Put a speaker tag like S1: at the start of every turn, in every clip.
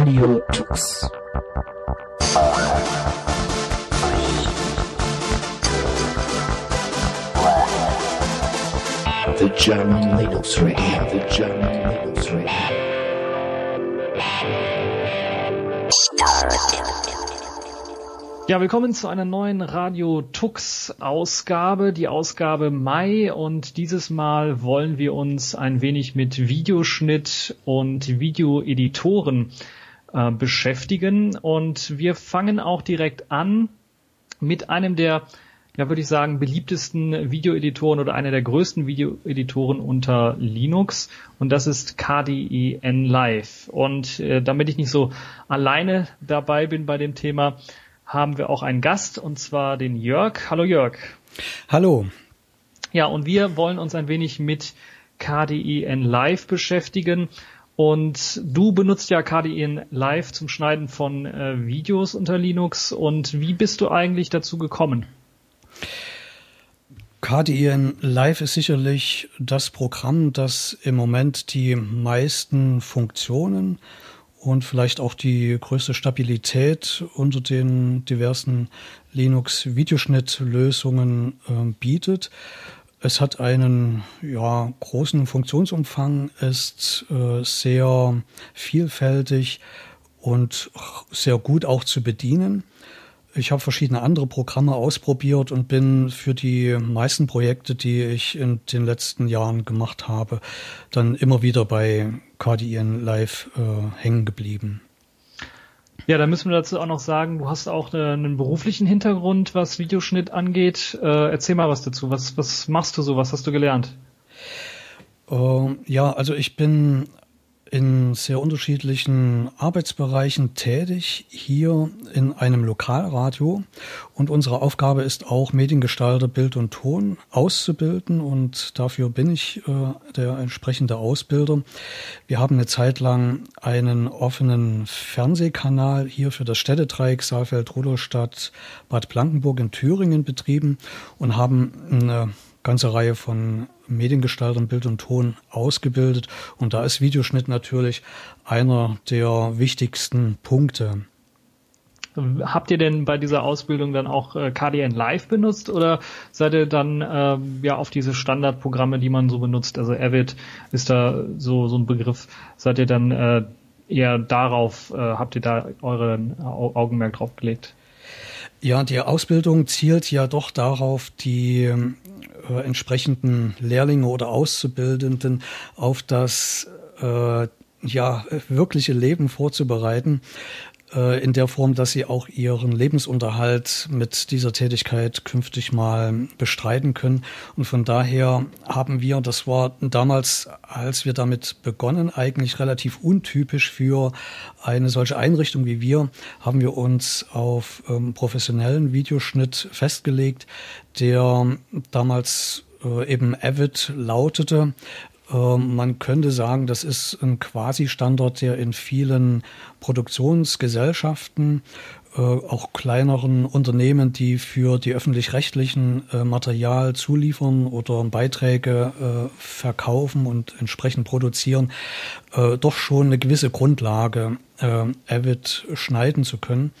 S1: Radio Tux. The German Linux Radio, the German Linux Radio.
S2: Ja, willkommen zu einer neuen Radio Tux Ausgabe, die Ausgabe Mai und dieses Mal wollen wir uns ein wenig mit Videoschnitt und Videoeditoren äh, beschäftigen und wir fangen auch direkt an mit einem der ja, würde ich sagen, beliebtesten Videoeditoren oder einer der größten Videoeditoren unter Linux und das ist KDE N Live. Und äh, damit ich nicht so alleine dabei bin bei dem Thema, haben wir auch einen Gast und zwar den Jörg. Hallo Jörg.
S3: Hallo.
S2: Ja, und wir wollen uns ein wenig mit KDEN Live beschäftigen. Und du benutzt ja KDEN Live zum Schneiden von äh, Videos unter Linux. Und wie bist du eigentlich dazu gekommen?
S3: KDEN Live ist sicherlich das Programm, das im Moment die meisten Funktionen und vielleicht auch die größte Stabilität unter den diversen Linux-Videoschnittlösungen äh, bietet. Es hat einen ja, großen Funktionsumfang, ist äh, sehr vielfältig und sehr gut auch zu bedienen. Ich habe verschiedene andere Programme ausprobiert und bin für die meisten Projekte, die ich in den letzten Jahren gemacht habe, dann immer wieder bei KDN Live äh, hängen geblieben.
S2: Ja, da müssen wir dazu auch noch sagen, du hast auch äh, einen beruflichen Hintergrund, was Videoschnitt angeht. Äh, erzähl mal was dazu. Was, was machst du so? Was hast du gelernt?
S3: Uh, ja, also ich bin in sehr unterschiedlichen Arbeitsbereichen tätig, hier in einem Lokalradio. Und unsere Aufgabe ist auch, Mediengestalter Bild und Ton auszubilden. Und dafür bin ich äh, der entsprechende Ausbilder. Wir haben eine Zeit lang einen offenen Fernsehkanal hier für das Städtedreieck Saalfeld, Rudolstadt, Bad Blankenburg in Thüringen betrieben und haben eine ganze Reihe von Mediengestaltern Bild und Ton ausgebildet. Und da ist Videoschnitt natürlich einer der wichtigsten Punkte.
S2: Habt ihr denn bei dieser Ausbildung dann auch äh, KDN Live benutzt oder seid ihr dann äh, ja auf diese Standardprogramme, die man so benutzt, also Avid ist da so so ein Begriff, seid ihr dann äh, eher darauf, äh, habt ihr da euren Augenmerk drauf gelegt?
S3: Ja, die Ausbildung zielt ja doch darauf, die äh, entsprechenden Lehrlinge oder Auszubildenden auf das äh, ja wirkliche Leben vorzubereiten äh, in der Form, dass sie auch ihren Lebensunterhalt mit dieser Tätigkeit künftig mal bestreiten können. Und von daher haben wir, das war damals, als wir damit begonnen, eigentlich relativ untypisch für eine solche Einrichtung wie wir, haben wir uns auf ähm, professionellen Videoschnitt festgelegt, der damals äh, eben Avid lautete, man könnte sagen, das ist ein Quasi-Standard, der in vielen Produktionsgesellschaften, äh, auch kleineren Unternehmen, die für die öffentlich-rechtlichen äh, Material zuliefern oder Beiträge äh, verkaufen und entsprechend produzieren, doch schon eine gewisse Grundlage, Avid schneiden zu können.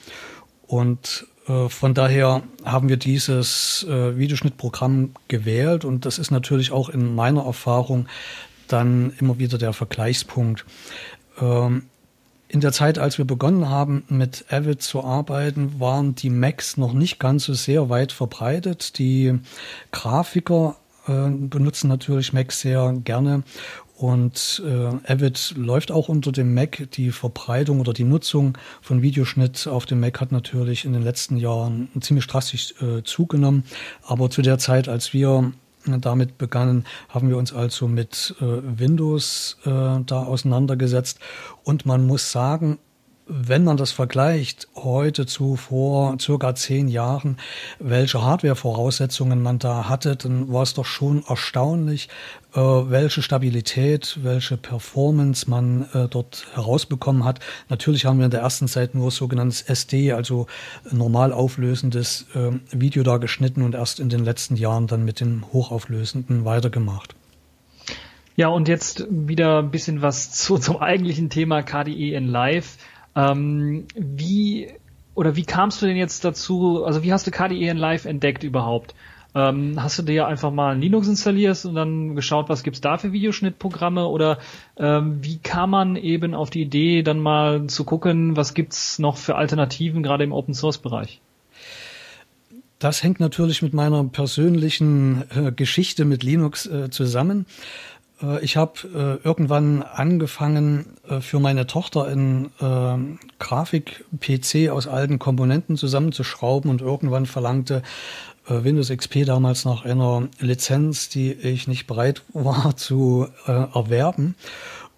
S3: Und von daher haben wir dieses Videoschnittprogramm gewählt und das ist natürlich auch in meiner Erfahrung dann immer wieder der Vergleichspunkt. Ähm, in der Zeit, als wir begonnen haben, mit Avid zu arbeiten, waren die Macs noch nicht ganz so sehr weit verbreitet. Die Grafiker äh, benutzen natürlich Macs sehr gerne und äh, Avid läuft auch unter dem Mac. Die Verbreitung oder die Nutzung von Videoschnitt auf dem Mac hat natürlich in den letzten Jahren ziemlich drastisch äh, zugenommen. Aber zu der Zeit, als wir damit begannen, haben wir uns also mit äh, Windows äh, da auseinandergesetzt. Und man muss sagen, wenn man das vergleicht heute zu vor circa zehn Jahren, welche Hardware-Voraussetzungen man da hatte, dann war es doch schon erstaunlich, äh, welche Stabilität, welche Performance man äh, dort herausbekommen hat. Natürlich haben wir in der ersten Zeit nur sogenanntes SD, also normal auflösendes äh, Video da geschnitten und erst in den letzten Jahren dann mit dem hochauflösenden weitergemacht.
S2: Ja, und jetzt wieder ein bisschen was zu, zum eigentlichen Thema KDE in Live. Ähm, wie oder wie kamst du denn jetzt dazu? Also wie hast du KDE in Live entdeckt überhaupt? Ähm, hast du dir einfach mal Linux installiert und dann geschaut, was gibt's da für Videoschnittprogramme oder ähm, wie kam man eben auf die Idee, dann mal zu gucken, was gibt's noch für Alternativen gerade im Open Source Bereich?
S3: Das hängt natürlich mit meiner persönlichen äh, Geschichte mit Linux äh, zusammen. Äh, ich habe äh, irgendwann angefangen, äh, für meine Tochter einen ähm, Grafik-PC aus alten Komponenten zusammenzuschrauben und irgendwann verlangte Windows XP damals nach einer Lizenz, die ich nicht bereit war zu erwerben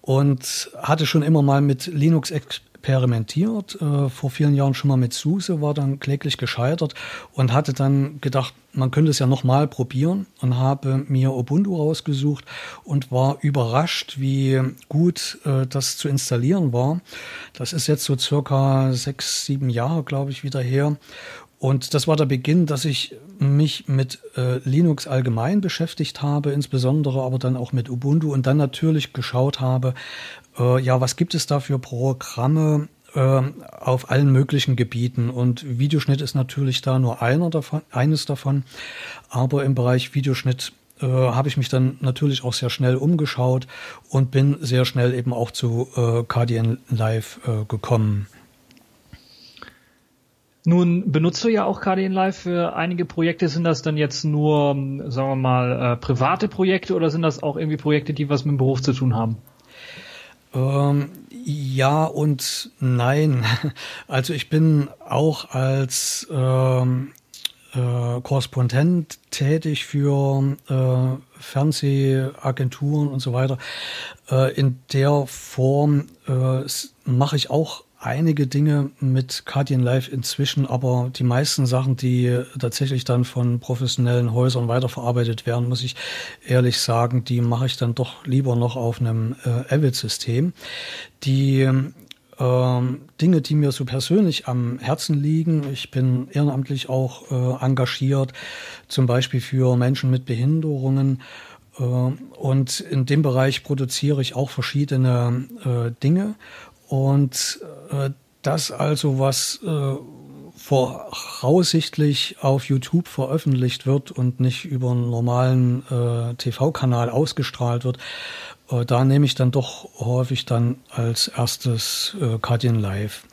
S3: und hatte schon immer mal mit Linux experimentiert, äh, vor vielen Jahren schon mal mit SUSE, war dann kläglich gescheitert und hatte dann gedacht, man könnte es ja nochmal probieren und habe mir Ubuntu rausgesucht und war überrascht, wie gut äh, das zu installieren war. Das ist jetzt so circa sechs, sieben Jahre, glaube ich, wieder her. Und das war der Beginn, dass ich mich mit äh, Linux allgemein beschäftigt habe, insbesondere aber dann auch mit Ubuntu und dann natürlich geschaut habe, äh, ja, was gibt es da für Programme äh, auf allen möglichen Gebieten? Und Videoschnitt ist natürlich da nur einer davon, eines davon. Aber im Bereich Videoschnitt äh, habe ich mich dann natürlich auch sehr schnell umgeschaut und bin sehr schnell eben auch zu äh, KDN Live äh, gekommen.
S2: Nun benutzt du ja auch KDN Live für einige Projekte. Sind das dann jetzt nur, sagen wir mal, äh, private Projekte oder sind das auch irgendwie Projekte, die was mit dem Beruf zu tun haben?
S3: Ähm, ja und nein. Also ich bin auch als ähm, äh, Korrespondent tätig für äh, Fernsehagenturen und so weiter. Äh, in der Form äh, mache ich auch einige Dinge mit Guardian Live inzwischen, aber die meisten Sachen, die tatsächlich dann von professionellen Häusern weiterverarbeitet werden, muss ich ehrlich sagen, die mache ich dann doch lieber noch auf einem äh, Avid-System. Die ähm, Dinge, die mir so persönlich am Herzen liegen. Ich bin ehrenamtlich auch äh, engagiert, zum Beispiel für Menschen mit Behinderungen. Äh, und in dem Bereich produziere ich auch verschiedene äh, Dinge und äh, das also, was äh, voraussichtlich auf YouTube veröffentlicht wird und nicht über einen normalen äh, TV-Kanal ausgestrahlt wird, äh, da nehme ich dann doch häufig dann als erstes äh, Guardian Live.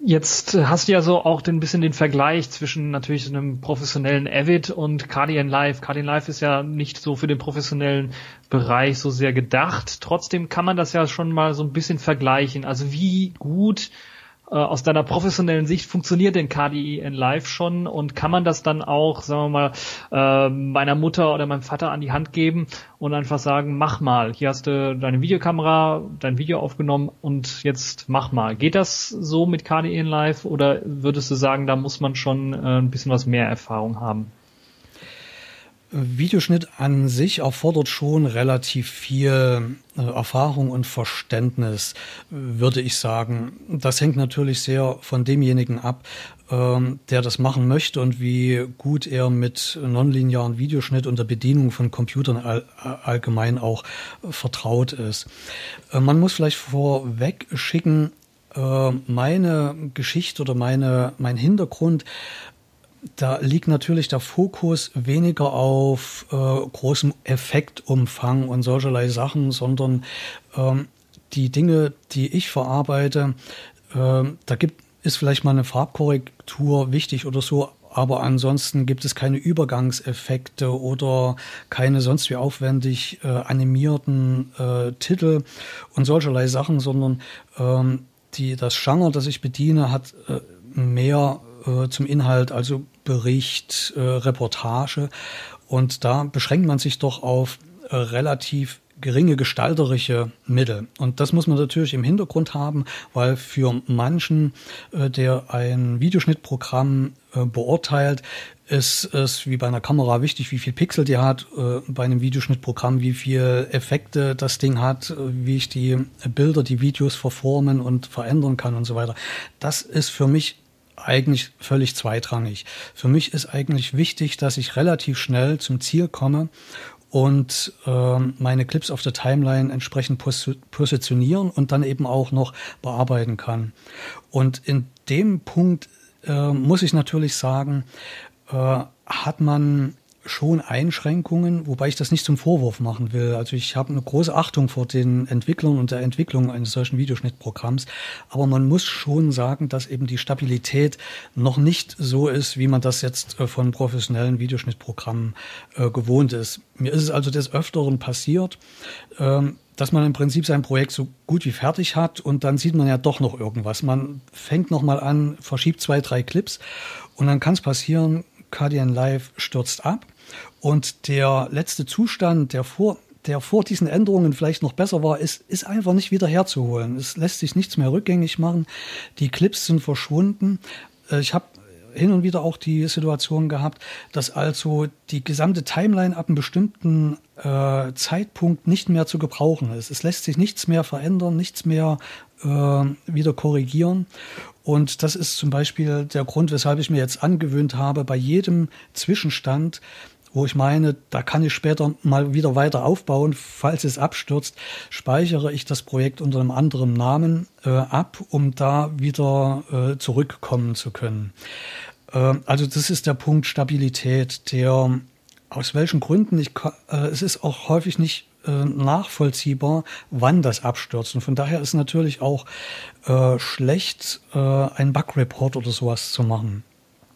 S2: Jetzt hast du ja so auch ein bisschen den Vergleich zwischen natürlich so einem professionellen Avid und Cardian Live. Cardian Live ist ja nicht so für den professionellen Bereich so sehr gedacht. Trotzdem kann man das ja schon mal so ein bisschen vergleichen. Also wie gut aus deiner professionellen Sicht funktioniert denn KDE in Live schon und kann man das dann auch, sagen wir mal, äh, meiner Mutter oder meinem Vater an die Hand geben und einfach sagen, mach mal, hier hast du deine Videokamera, dein Video aufgenommen und jetzt mach mal. Geht das so mit KDE in Live oder würdest du sagen, da muss man schon äh, ein bisschen was mehr Erfahrung haben?
S3: Videoschnitt an sich erfordert schon relativ viel äh, Erfahrung und Verständnis, würde ich sagen. Das hängt natürlich sehr von demjenigen ab, ähm, der das machen möchte und wie gut er mit nonlinearen Videoschnitt und der Bedienung von Computern all, allgemein auch vertraut ist. Äh, man muss vielleicht vorweg schicken, äh, meine Geschichte oder meine, mein Hintergrund da liegt natürlich der Fokus weniger auf äh, großem Effektumfang und solcherlei Sachen, sondern ähm, die Dinge, die ich verarbeite, äh, da gibt ist vielleicht mal eine Farbkorrektur wichtig oder so, aber ansonsten gibt es keine Übergangseffekte oder keine sonst wie aufwendig äh, animierten äh, Titel und solcherlei Sachen, sondern ähm, die, das Genre, das ich bediene, hat äh, mehr äh, zum Inhalt, also Bericht, äh, Reportage. Und da beschränkt man sich doch auf äh, relativ geringe gestalterische Mittel. Und das muss man natürlich im Hintergrund haben, weil für manchen, äh, der ein Videoschnittprogramm beurteilt, ist es wie bei einer Kamera wichtig, wie viel Pixel die hat, bei einem Videoschnittprogramm, wie viel Effekte das Ding hat, wie ich die Bilder, die Videos verformen und verändern kann und so weiter. Das ist für mich eigentlich völlig zweitrangig. Für mich ist eigentlich wichtig, dass ich relativ schnell zum Ziel komme und äh, meine Clips auf der Timeline entsprechend pos positionieren und dann eben auch noch bearbeiten kann. Und in dem Punkt äh, muss ich natürlich sagen, äh, hat man schon Einschränkungen, wobei ich das nicht zum Vorwurf machen will. Also ich habe eine große Achtung vor den Entwicklern und der Entwicklung eines solchen Videoschnittprogramms. Aber man muss schon sagen, dass eben die Stabilität noch nicht so ist, wie man das jetzt äh, von professionellen Videoschnittprogrammen äh, gewohnt ist. Mir ist es also des Öfteren passiert, ähm, dass man im Prinzip sein Projekt so gut wie fertig hat und dann sieht man ja doch noch irgendwas. Man fängt nochmal an, verschiebt zwei, drei Clips und dann kann es passieren, KDN Live stürzt ab und der letzte Zustand, der vor, der vor diesen Änderungen vielleicht noch besser war, ist, ist einfach nicht wieder herzuholen. Es lässt sich nichts mehr rückgängig machen. Die Clips sind verschwunden. Äh, ich habe hin und wieder auch die Situation gehabt, dass also die gesamte Timeline ab einem bestimmten äh, Zeitpunkt nicht mehr zu gebrauchen ist. Es lässt sich nichts mehr verändern, nichts mehr äh, wieder korrigieren. Und das ist zum Beispiel der Grund, weshalb ich mir jetzt angewöhnt habe, bei jedem Zwischenstand wo ich meine, da kann ich später mal wieder weiter aufbauen, falls es abstürzt, speichere ich das Projekt unter einem anderen Namen äh, ab, um da wieder äh, zurückkommen zu können. Äh, also das ist der Punkt Stabilität, der aus welchen Gründen ich äh, es ist auch häufig nicht äh, nachvollziehbar, wann das abstürzt. Und von daher ist natürlich auch äh, schlecht, einen Bug-Report oder sowas zu machen.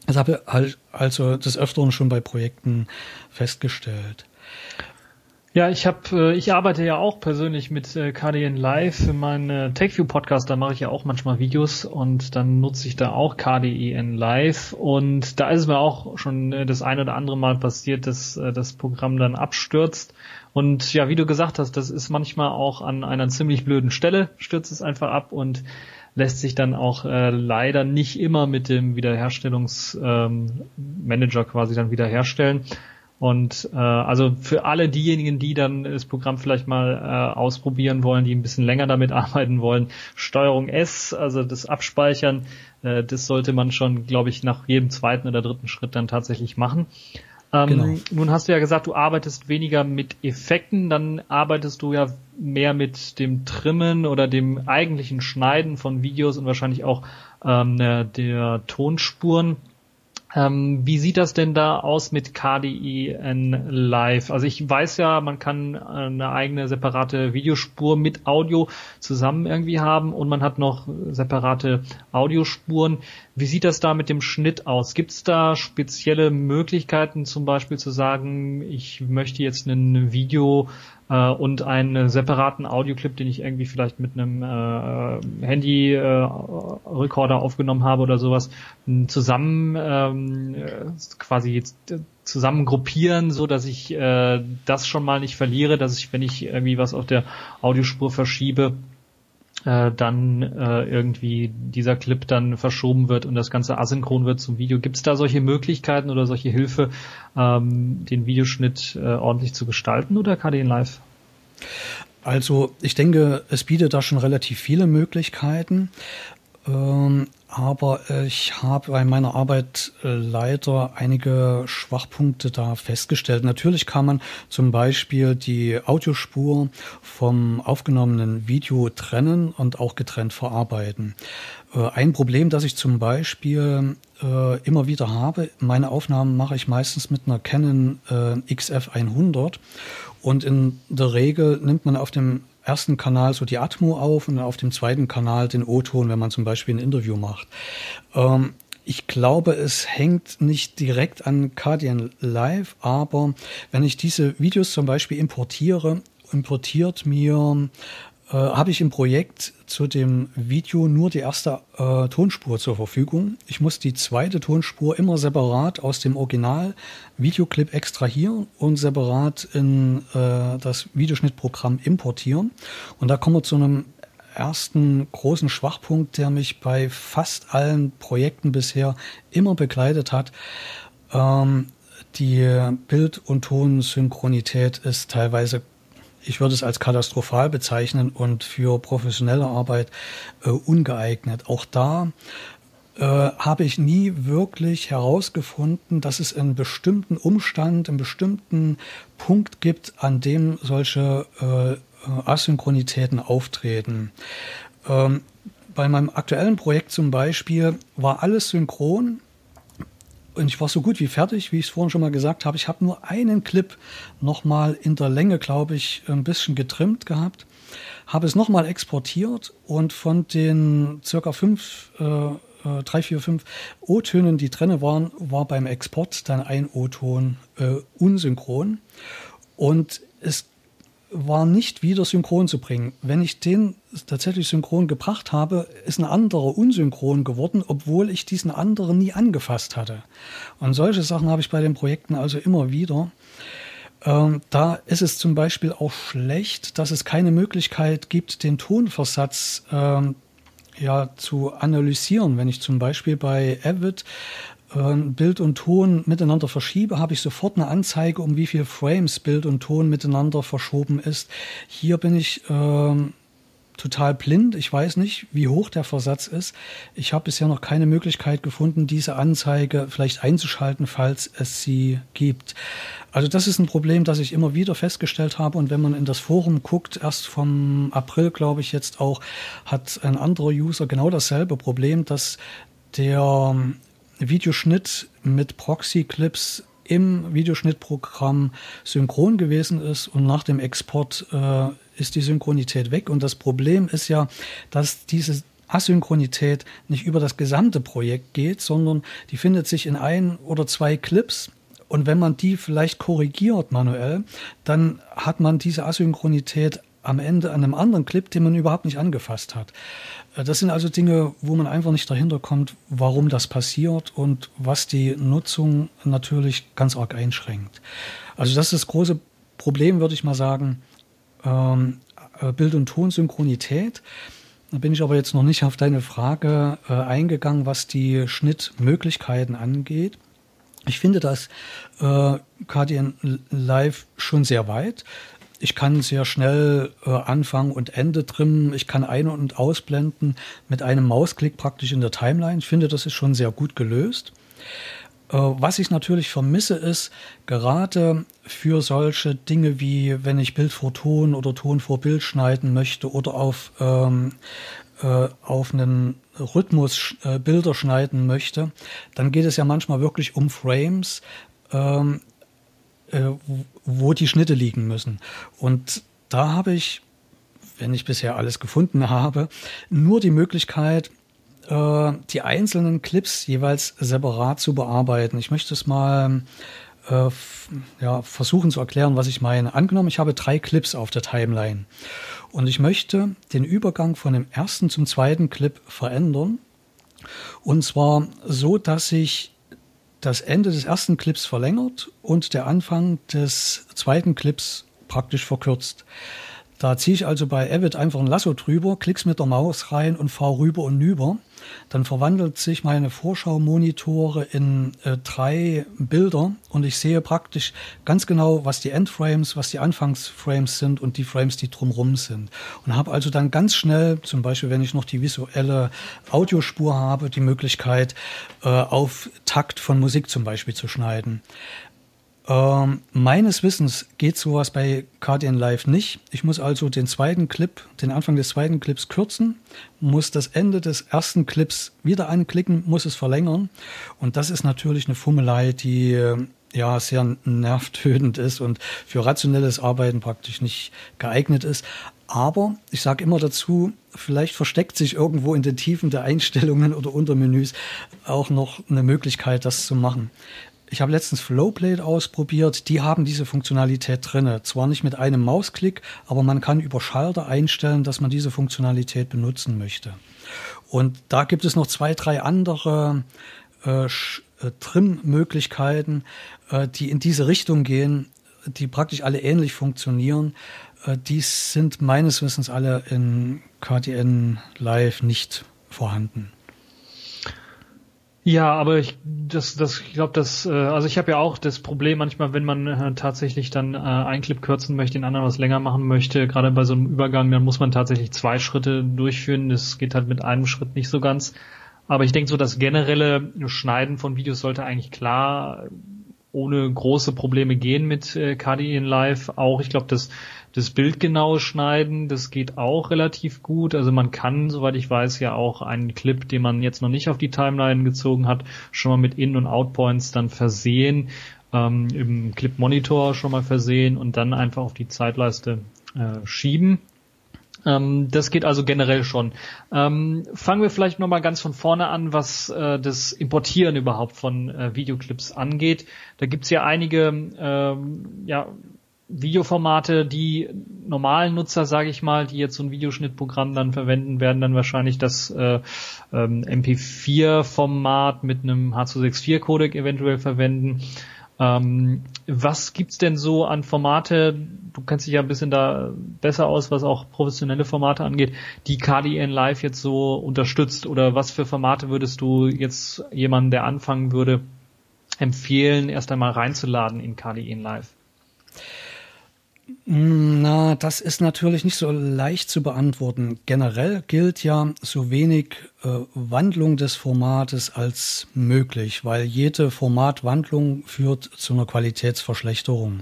S3: Das habe ich halt also des Öfteren schon bei Projekten festgestellt.
S2: Ja, ich habe, äh, ich arbeite ja auch persönlich mit äh, KDN Live für meinen äh, TechView Podcast. Da mache ich ja auch manchmal Videos und dann nutze ich da auch KDN Live und da ist es mir auch schon das ein oder andere Mal passiert, dass das Programm dann abstürzt. Und ja, wie du gesagt hast, das ist manchmal auch an einer ziemlich blöden Stelle stürzt es einfach ab und lässt sich dann auch äh, leider nicht immer mit dem Wiederherstellungsmanager ähm, quasi dann wiederherstellen. Und äh, also für alle diejenigen, die dann das Programm vielleicht mal äh, ausprobieren wollen, die ein bisschen länger damit arbeiten wollen, Steuerung S, also das Abspeichern, äh, das sollte man schon, glaube ich, nach jedem zweiten oder dritten Schritt dann tatsächlich machen. Ähm, genau. Nun hast du ja gesagt, du arbeitest weniger mit Effekten, dann arbeitest du ja mehr mit dem Trimmen oder dem eigentlichen Schneiden von Videos und wahrscheinlich auch ähm, der, der Tonspuren. Ähm, wie sieht das denn da aus mit KDI Live? Also ich weiß ja, man kann eine eigene separate Videospur mit Audio zusammen irgendwie haben und man hat noch separate Audiospuren. Wie sieht das da mit dem Schnitt aus? Gibt es da spezielle Möglichkeiten, zum Beispiel zu sagen, ich möchte jetzt ein Video äh, und einen separaten Audioclip, den ich irgendwie vielleicht mit einem äh, Handy-Recorder äh, aufgenommen habe oder sowas, zusammen ähm, quasi jetzt zusammen gruppieren, so dass ich äh, das schon mal nicht verliere, dass ich, wenn ich irgendwie was auf der Audiospur verschiebe, äh, dann äh, irgendwie dieser Clip dann verschoben wird und das Ganze asynchron wird zum Video. Gibt es da solche Möglichkeiten oder solche Hilfe, ähm, den Videoschnitt äh, ordentlich zu gestalten oder KDN Live?
S3: Also ich denke, es bietet da schon relativ viele Möglichkeiten. Ähm, aber ich habe bei meiner Arbeit äh, leider einige Schwachpunkte da festgestellt. Natürlich kann man zum Beispiel die Audiospur vom aufgenommenen Video trennen und auch getrennt verarbeiten. Äh, ein Problem, das ich zum Beispiel äh, immer wieder habe, meine Aufnahmen mache ich meistens mit einer Canon XF100 und in der Regel nimmt man auf dem ersten Kanal so die Atmo auf und auf dem zweiten Kanal den O-Ton, wenn man zum Beispiel ein Interview macht. Ähm, ich glaube, es hängt nicht direkt an Cardian Live, aber wenn ich diese Videos zum Beispiel importiere, importiert mir äh, habe ich im Projekt zu dem Video nur die erste äh, Tonspur zur Verfügung. Ich muss die zweite Tonspur immer separat aus dem Original Videoclip extrahieren und separat in äh, das Videoschnittprogramm importieren. Und da kommen wir zu einem ersten großen Schwachpunkt, der mich bei fast allen Projekten bisher immer begleitet hat. Ähm, die Bild- und Tonsynchronität ist teilweise ich würde es als katastrophal bezeichnen und für professionelle Arbeit äh, ungeeignet. Auch da äh, habe ich nie wirklich herausgefunden, dass es einen bestimmten Umstand, einen bestimmten Punkt gibt, an dem solche äh, Asynchronitäten auftreten. Ähm, bei meinem aktuellen Projekt zum Beispiel war alles synchron und ich war so gut wie fertig, wie ich es vorhin schon mal gesagt habe. Ich habe nur einen Clip nochmal in der Länge, glaube ich, ein bisschen getrimmt gehabt, habe es nochmal exportiert und von den circa fünf, äh, drei, vier, fünf O-Tönen, die drin waren, war beim Export dann ein O-Ton äh, unsynchron. Und es war nicht wieder synchron zu bringen. Wenn ich den tatsächlich synchron gebracht habe, ist ein anderer unsynchron geworden, obwohl ich diesen anderen nie angefasst hatte. Und solche Sachen habe ich bei den Projekten also immer wieder. Ähm, da ist es zum Beispiel auch schlecht, dass es keine Möglichkeit gibt, den Tonversatz ähm, ja, zu analysieren. Wenn ich zum Beispiel bei Avid Bild und Ton miteinander verschiebe, habe ich sofort eine Anzeige, um wie viel Frames Bild und Ton miteinander verschoben ist. Hier bin ich ähm, total blind. Ich weiß nicht, wie hoch der Versatz ist. Ich habe bisher noch keine Möglichkeit gefunden, diese Anzeige vielleicht einzuschalten, falls es sie gibt. Also das ist ein Problem, das ich immer wieder festgestellt habe. Und wenn man in das Forum guckt, erst vom April, glaube ich, jetzt auch, hat ein anderer User genau dasselbe Problem, dass der Videoschnitt mit Proxy-Clips im Videoschnittprogramm synchron gewesen ist und nach dem Export äh, ist die Synchronität weg. Und das Problem ist ja, dass diese Asynchronität nicht über das gesamte Projekt geht, sondern die findet sich in ein oder zwei Clips. Und wenn man die vielleicht korrigiert manuell, dann hat man diese Asynchronität am Ende an einem anderen Clip, den man überhaupt nicht angefasst hat. Äh, das sind also Dinge, wo man einfach nicht dahinter kommt, warum das passiert und was die Nutzung natürlich ganz arg einschränkt. Also das ist das große Problem, würde ich mal sagen, ähm, äh, Bild- und Tonsynchronität. Da bin ich aber jetzt noch nicht auf deine Frage äh, eingegangen, was die Schnittmöglichkeiten angeht. Ich finde das äh, KDN Live schon sehr weit. Ich kann sehr schnell äh, Anfang und Ende trimmen. Ich kann ein- und ausblenden mit einem Mausklick praktisch in der Timeline. Ich finde, das ist schon sehr gut gelöst. Äh, was ich natürlich vermisse, ist gerade für solche Dinge wie, wenn ich Bild vor Ton oder Ton vor Bild schneiden möchte oder auf, ähm, äh, auf einen Rhythmus äh, Bilder schneiden möchte, dann geht es ja manchmal wirklich um Frames. Äh, wo die Schnitte liegen müssen. Und da habe ich, wenn ich bisher alles gefunden habe, nur die Möglichkeit, äh, die einzelnen Clips jeweils separat zu bearbeiten. Ich möchte es mal äh, ja, versuchen zu erklären, was ich meine. Angenommen, ich habe drei Clips auf der Timeline und ich möchte den Übergang von dem ersten zum zweiten Clip verändern. Und zwar so, dass ich das Ende des ersten Clips verlängert und der Anfang des zweiten Clips praktisch verkürzt. Da ziehe ich also bei Avid einfach ein Lasso drüber, klick's mit der Maus rein und fahre rüber und nüber. Dann verwandelt sich meine Vorschaumonitore in äh, drei Bilder und ich sehe praktisch ganz genau, was die Endframes, was die Anfangsframes sind und die Frames, die drumrum sind. Und habe also dann ganz schnell, zum Beispiel wenn ich noch die visuelle Audiospur habe, die Möglichkeit, äh, auf Takt von Musik zum Beispiel zu schneiden. Ähm, meines Wissens geht sowas bei KDN Live nicht. Ich muss also den zweiten Clip, den Anfang des zweiten Clips kürzen, muss das Ende des ersten Clips wieder anklicken, muss es verlängern. Und das ist natürlich eine Fummelei, die äh, ja sehr nervtötend ist und für rationelles Arbeiten praktisch nicht geeignet ist. Aber ich sage immer dazu, vielleicht versteckt sich irgendwo in den Tiefen der Einstellungen oder Untermenüs auch noch eine Möglichkeit, das zu machen. Ich habe letztens Flowblade ausprobiert. Die haben diese Funktionalität drinne. Zwar nicht mit einem Mausklick, aber man kann über Schalter einstellen, dass man diese Funktionalität benutzen möchte. Und da gibt es noch zwei, drei andere äh, äh, Trim-Möglichkeiten, äh, die in diese Richtung gehen, die praktisch alle ähnlich funktionieren. Äh, die sind meines Wissens alle in KDN Live nicht vorhanden.
S2: Ja, aber ich das das ich glaube, das äh, also ich habe ja auch das Problem manchmal, wenn man äh, tatsächlich dann äh, einen Clip kürzen möchte, den anderen was länger machen möchte, gerade bei so einem Übergang, dann muss man tatsächlich zwei Schritte durchführen. Das geht halt mit einem Schritt nicht so ganz. Aber ich denke so, das generelle Schneiden von Videos sollte eigentlich klar ohne große Probleme gehen mit äh, KDE Live. Auch ich glaube, das, das bildgenaue Schneiden, das geht auch relativ gut. Also man kann, soweit ich weiß, ja auch einen Clip, den man jetzt noch nicht auf die Timeline gezogen hat, schon mal mit In- und Outpoints dann versehen, ähm, im Clip Monitor schon mal versehen und dann einfach auf die Zeitleiste äh, schieben. Ähm, das geht also generell schon. Ähm, fangen wir vielleicht nochmal ganz von vorne an, was äh, das Importieren überhaupt von äh, Videoclips angeht. Da gibt's ja einige ähm, ja, Videoformate, die normalen Nutzer, sage ich mal, die jetzt so ein Videoschnittprogramm dann verwenden, werden dann wahrscheinlich das äh, ähm, MP4-Format mit einem H264-Codec eventuell verwenden. Ähm, was gibt's denn so an Formate? Du kennst dich ja ein bisschen da besser aus, was auch professionelle Formate angeht, die KDN Live jetzt so unterstützt oder was für Formate würdest du jetzt jemanden, der anfangen würde, empfehlen, erst einmal reinzuladen in KDN Live?
S3: Na, das ist natürlich nicht so leicht zu beantworten. Generell gilt ja so wenig äh, Wandlung des Formates als möglich, weil jede Formatwandlung führt zu einer Qualitätsverschlechterung.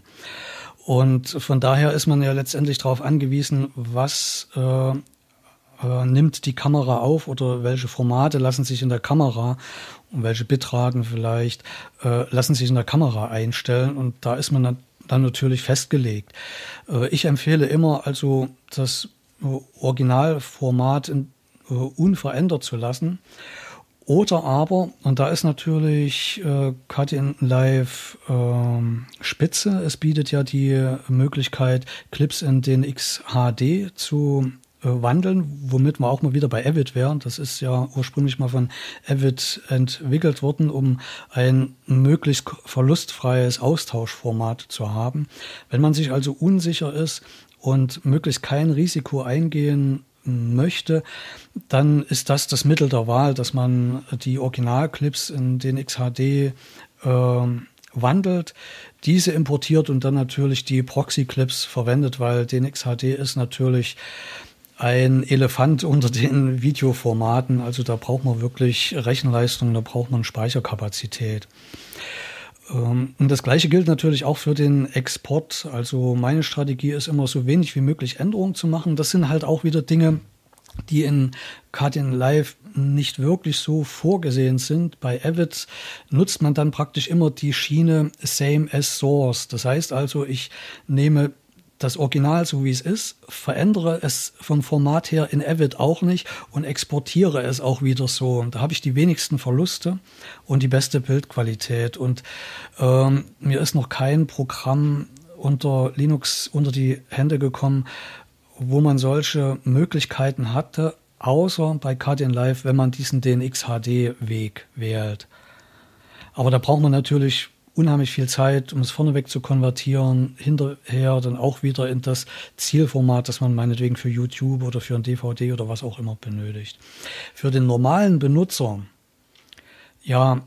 S3: Und von daher ist man ja letztendlich darauf angewiesen, was äh, äh, nimmt die Kamera auf oder welche Formate lassen sich in der Kamera und welche Bitraten vielleicht äh, lassen sich in der Kamera einstellen. Und da ist man dann natürlich festgelegt. Äh, ich empfehle immer also das Originalformat in, äh, unverändert zu lassen. Oder aber, und da ist natürlich äh, Cutting Live äh, Spitze, es bietet ja die Möglichkeit, Clips in den XHD zu äh, wandeln, womit wir auch mal wieder bei Avid wären. Das ist ja ursprünglich mal von Avid entwickelt worden, um ein möglichst verlustfreies Austauschformat zu haben. Wenn man sich also unsicher ist und möglichst kein Risiko eingehen möchte, dann ist das das Mittel der Wahl, dass man die Originalclips in den XHD äh, wandelt, diese importiert und dann natürlich die Proxy-Clips verwendet, weil den XHD ist natürlich ein Elefant unter den Videoformaten. Also da braucht man wirklich Rechenleistung, da braucht man Speicherkapazität. Ähm, und das Gleiche gilt natürlich auch für den Export. Also meine Strategie ist immer so wenig wie möglich Änderungen zu machen. Das sind halt auch wieder Dinge, die in Cardin Live nicht wirklich so vorgesehen sind. Bei Avid nutzt man dann praktisch immer die Schiene Same as Source. Das heißt also, ich nehme das Original so wie es ist, verändere es vom Format her in Avid auch nicht und exportiere es auch wieder so. Da habe ich die wenigsten Verluste und die beste Bildqualität. Und ähm, mir ist noch kein Programm unter Linux unter die Hände gekommen, wo man solche Möglichkeiten hatte, außer bei Kardin Live, wenn man diesen DNX HD Weg wählt. Aber da braucht man natürlich unheimlich viel Zeit, um es vorneweg zu konvertieren, hinterher dann auch wieder in das Zielformat, das man meinetwegen für YouTube oder für ein DVD oder was auch immer benötigt. Für den normalen Benutzer, ja,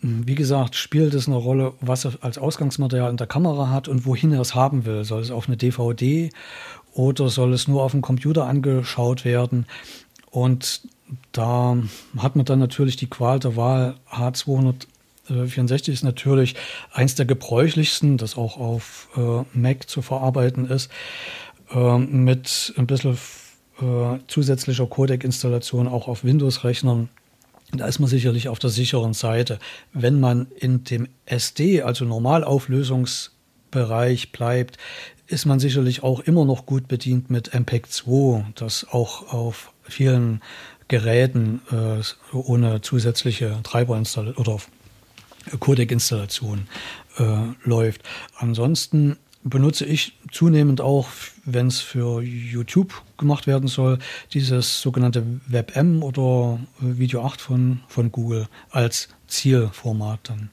S3: wie gesagt, spielt es eine Rolle, was er als Ausgangsmaterial in der Kamera hat und wohin er es haben will. Soll es auf eine DVD oder soll es nur auf dem Computer angeschaut werden? Und da hat man dann natürlich die Qual der Wahl H200 64 ist natürlich eins der gebräuchlichsten, das auch auf äh, Mac zu verarbeiten ist, äh, mit ein bisschen äh, zusätzlicher Codec-Installation auch auf Windows-Rechnern. Da ist man sicherlich auf der sicheren Seite. Wenn man in dem SD, also Normalauflösungsbereich bleibt, ist man sicherlich auch immer noch gut bedient mit MPEG 2, das auch auf vielen Geräten äh, ohne zusätzliche Treiber installiert oder Codec-Installation äh, läuft. Ansonsten benutze ich zunehmend auch, wenn es für YouTube gemacht werden soll, dieses sogenannte WebM oder Video 8 von, von Google als Zielformat dann.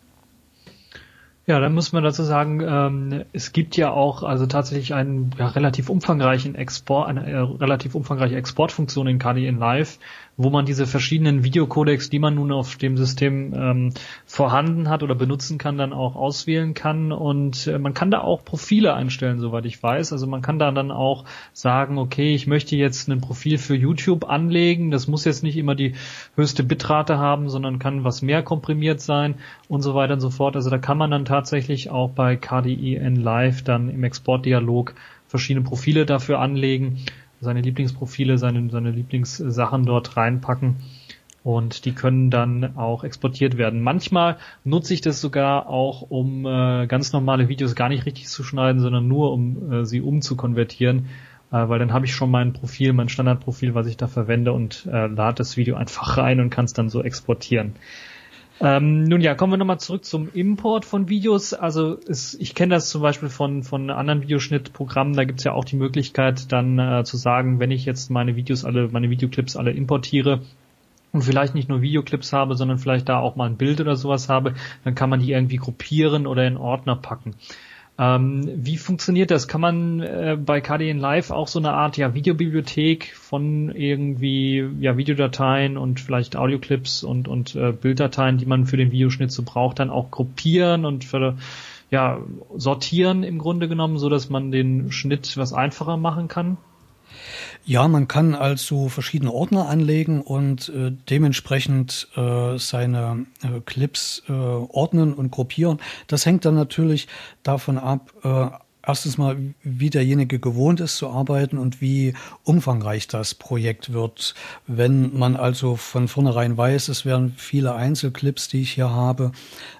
S2: Ja, dann muss man dazu sagen, ähm, es gibt ja auch also tatsächlich einen ja, relativ umfangreichen Export, eine äh, relativ umfangreiche Exportfunktion in KDN Live, wo man diese verschiedenen Videocodecs, die man nun auf dem System ähm, vorhanden hat oder benutzen kann, dann auch auswählen kann. Und äh, man kann da auch Profile einstellen, soweit ich weiß. Also man kann da dann auch sagen, okay, ich möchte jetzt ein Profil für YouTube anlegen. Das muss jetzt nicht immer die höchste Bitrate haben, sondern kann was mehr komprimiert sein und so weiter und so fort. Also da kann man dann tatsächlich auch bei KDEN Live dann im Exportdialog verschiedene Profile dafür anlegen, seine Lieblingsprofile, seine, seine Lieblingssachen dort reinpacken und die können dann auch exportiert werden. Manchmal nutze ich das sogar auch, um äh, ganz normale Videos gar nicht richtig zu schneiden, sondern nur um äh, sie umzukonvertieren, äh, weil dann habe ich schon mein Profil, mein Standardprofil, was ich da verwende und äh, lade das Video einfach rein und kann es dann so exportieren. Ähm, nun ja, kommen wir nochmal zurück zum Import von Videos. Also es, ich kenne das zum Beispiel von, von anderen Videoschnittprogrammen, da gibt es ja auch die Möglichkeit dann äh, zu sagen, wenn ich jetzt meine Videos alle, meine Videoclips alle importiere, und vielleicht nicht nur Videoclips habe, sondern vielleicht da auch mal ein Bild oder sowas habe, dann kann man die irgendwie gruppieren oder in Ordner packen. Ähm, wie funktioniert das? Kann man äh, bei KDN Live auch so eine Art ja, Videobibliothek von irgendwie ja, Videodateien und vielleicht Audioclips und, und äh, Bilddateien, die man für den Videoschnitt so braucht, dann auch gruppieren und für, ja, sortieren im Grunde genommen, so dass man den Schnitt was einfacher machen kann?
S3: Ja, man kann also verschiedene Ordner anlegen und äh, dementsprechend äh, seine äh, Clips äh, ordnen und gruppieren. Das hängt dann natürlich davon ab, äh, erstens mal, wie derjenige gewohnt ist zu arbeiten und wie umfangreich das Projekt wird. Wenn man also von vornherein weiß, es werden viele Einzelclips, die ich hier habe,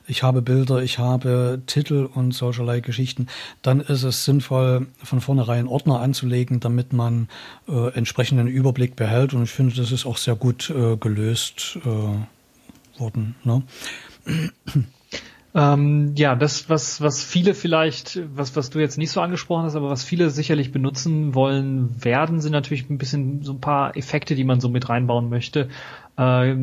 S3: ich habe Bilder, ich habe Titel und solcherlei Geschichten, dann ist es sinnvoll, von vornherein Ordner anzulegen, damit man äh, entsprechenden Überblick behält. Und ich finde, das ist auch sehr gut äh, gelöst äh, worden. Ne?
S2: Ähm, ja, das, was, was viele vielleicht, was, was du jetzt nicht so angesprochen hast, aber was viele sicherlich benutzen wollen werden, sind natürlich ein bisschen so ein paar Effekte, die man so mit reinbauen möchte äh,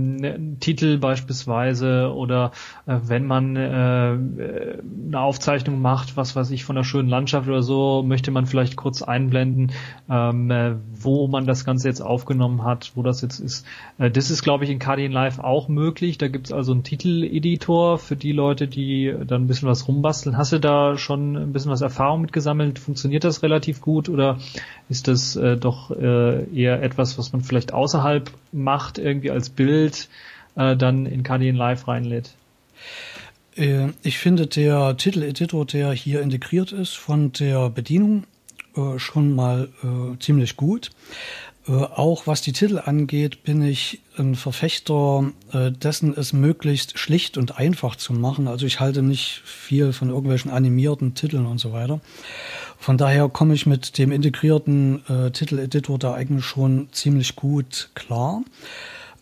S2: Titel beispielsweise oder äh, wenn man äh, eine Aufzeichnung macht, was weiß ich, von einer schönen Landschaft oder so, möchte man vielleicht kurz einblenden, ähm, äh, wo man das Ganze jetzt aufgenommen hat, wo das jetzt ist. Äh, das ist, glaube ich, in KDN Live auch möglich. Da gibt's also einen Titeleditor für die Leute, die dann ein bisschen was rumbasteln. Hast du da schon ein bisschen was Erfahrung mitgesammelt? Funktioniert das relativ gut oder ist das äh, doch äh, eher etwas, was man vielleicht außerhalb macht, irgendwie als Bild äh, dann in KDN Live reinlädt?
S3: Äh, ich finde der Titeleditor, der hier integriert ist, von der Bedienung äh, schon mal äh, ziemlich gut. Äh, auch was die Titel angeht, bin ich ein Verfechter äh, dessen, es möglichst schlicht und einfach zu machen. Also ich halte nicht viel von irgendwelchen animierten Titeln und so weiter. Von daher komme ich mit dem integrierten äh, Titeleditor da eigentlich schon ziemlich gut klar.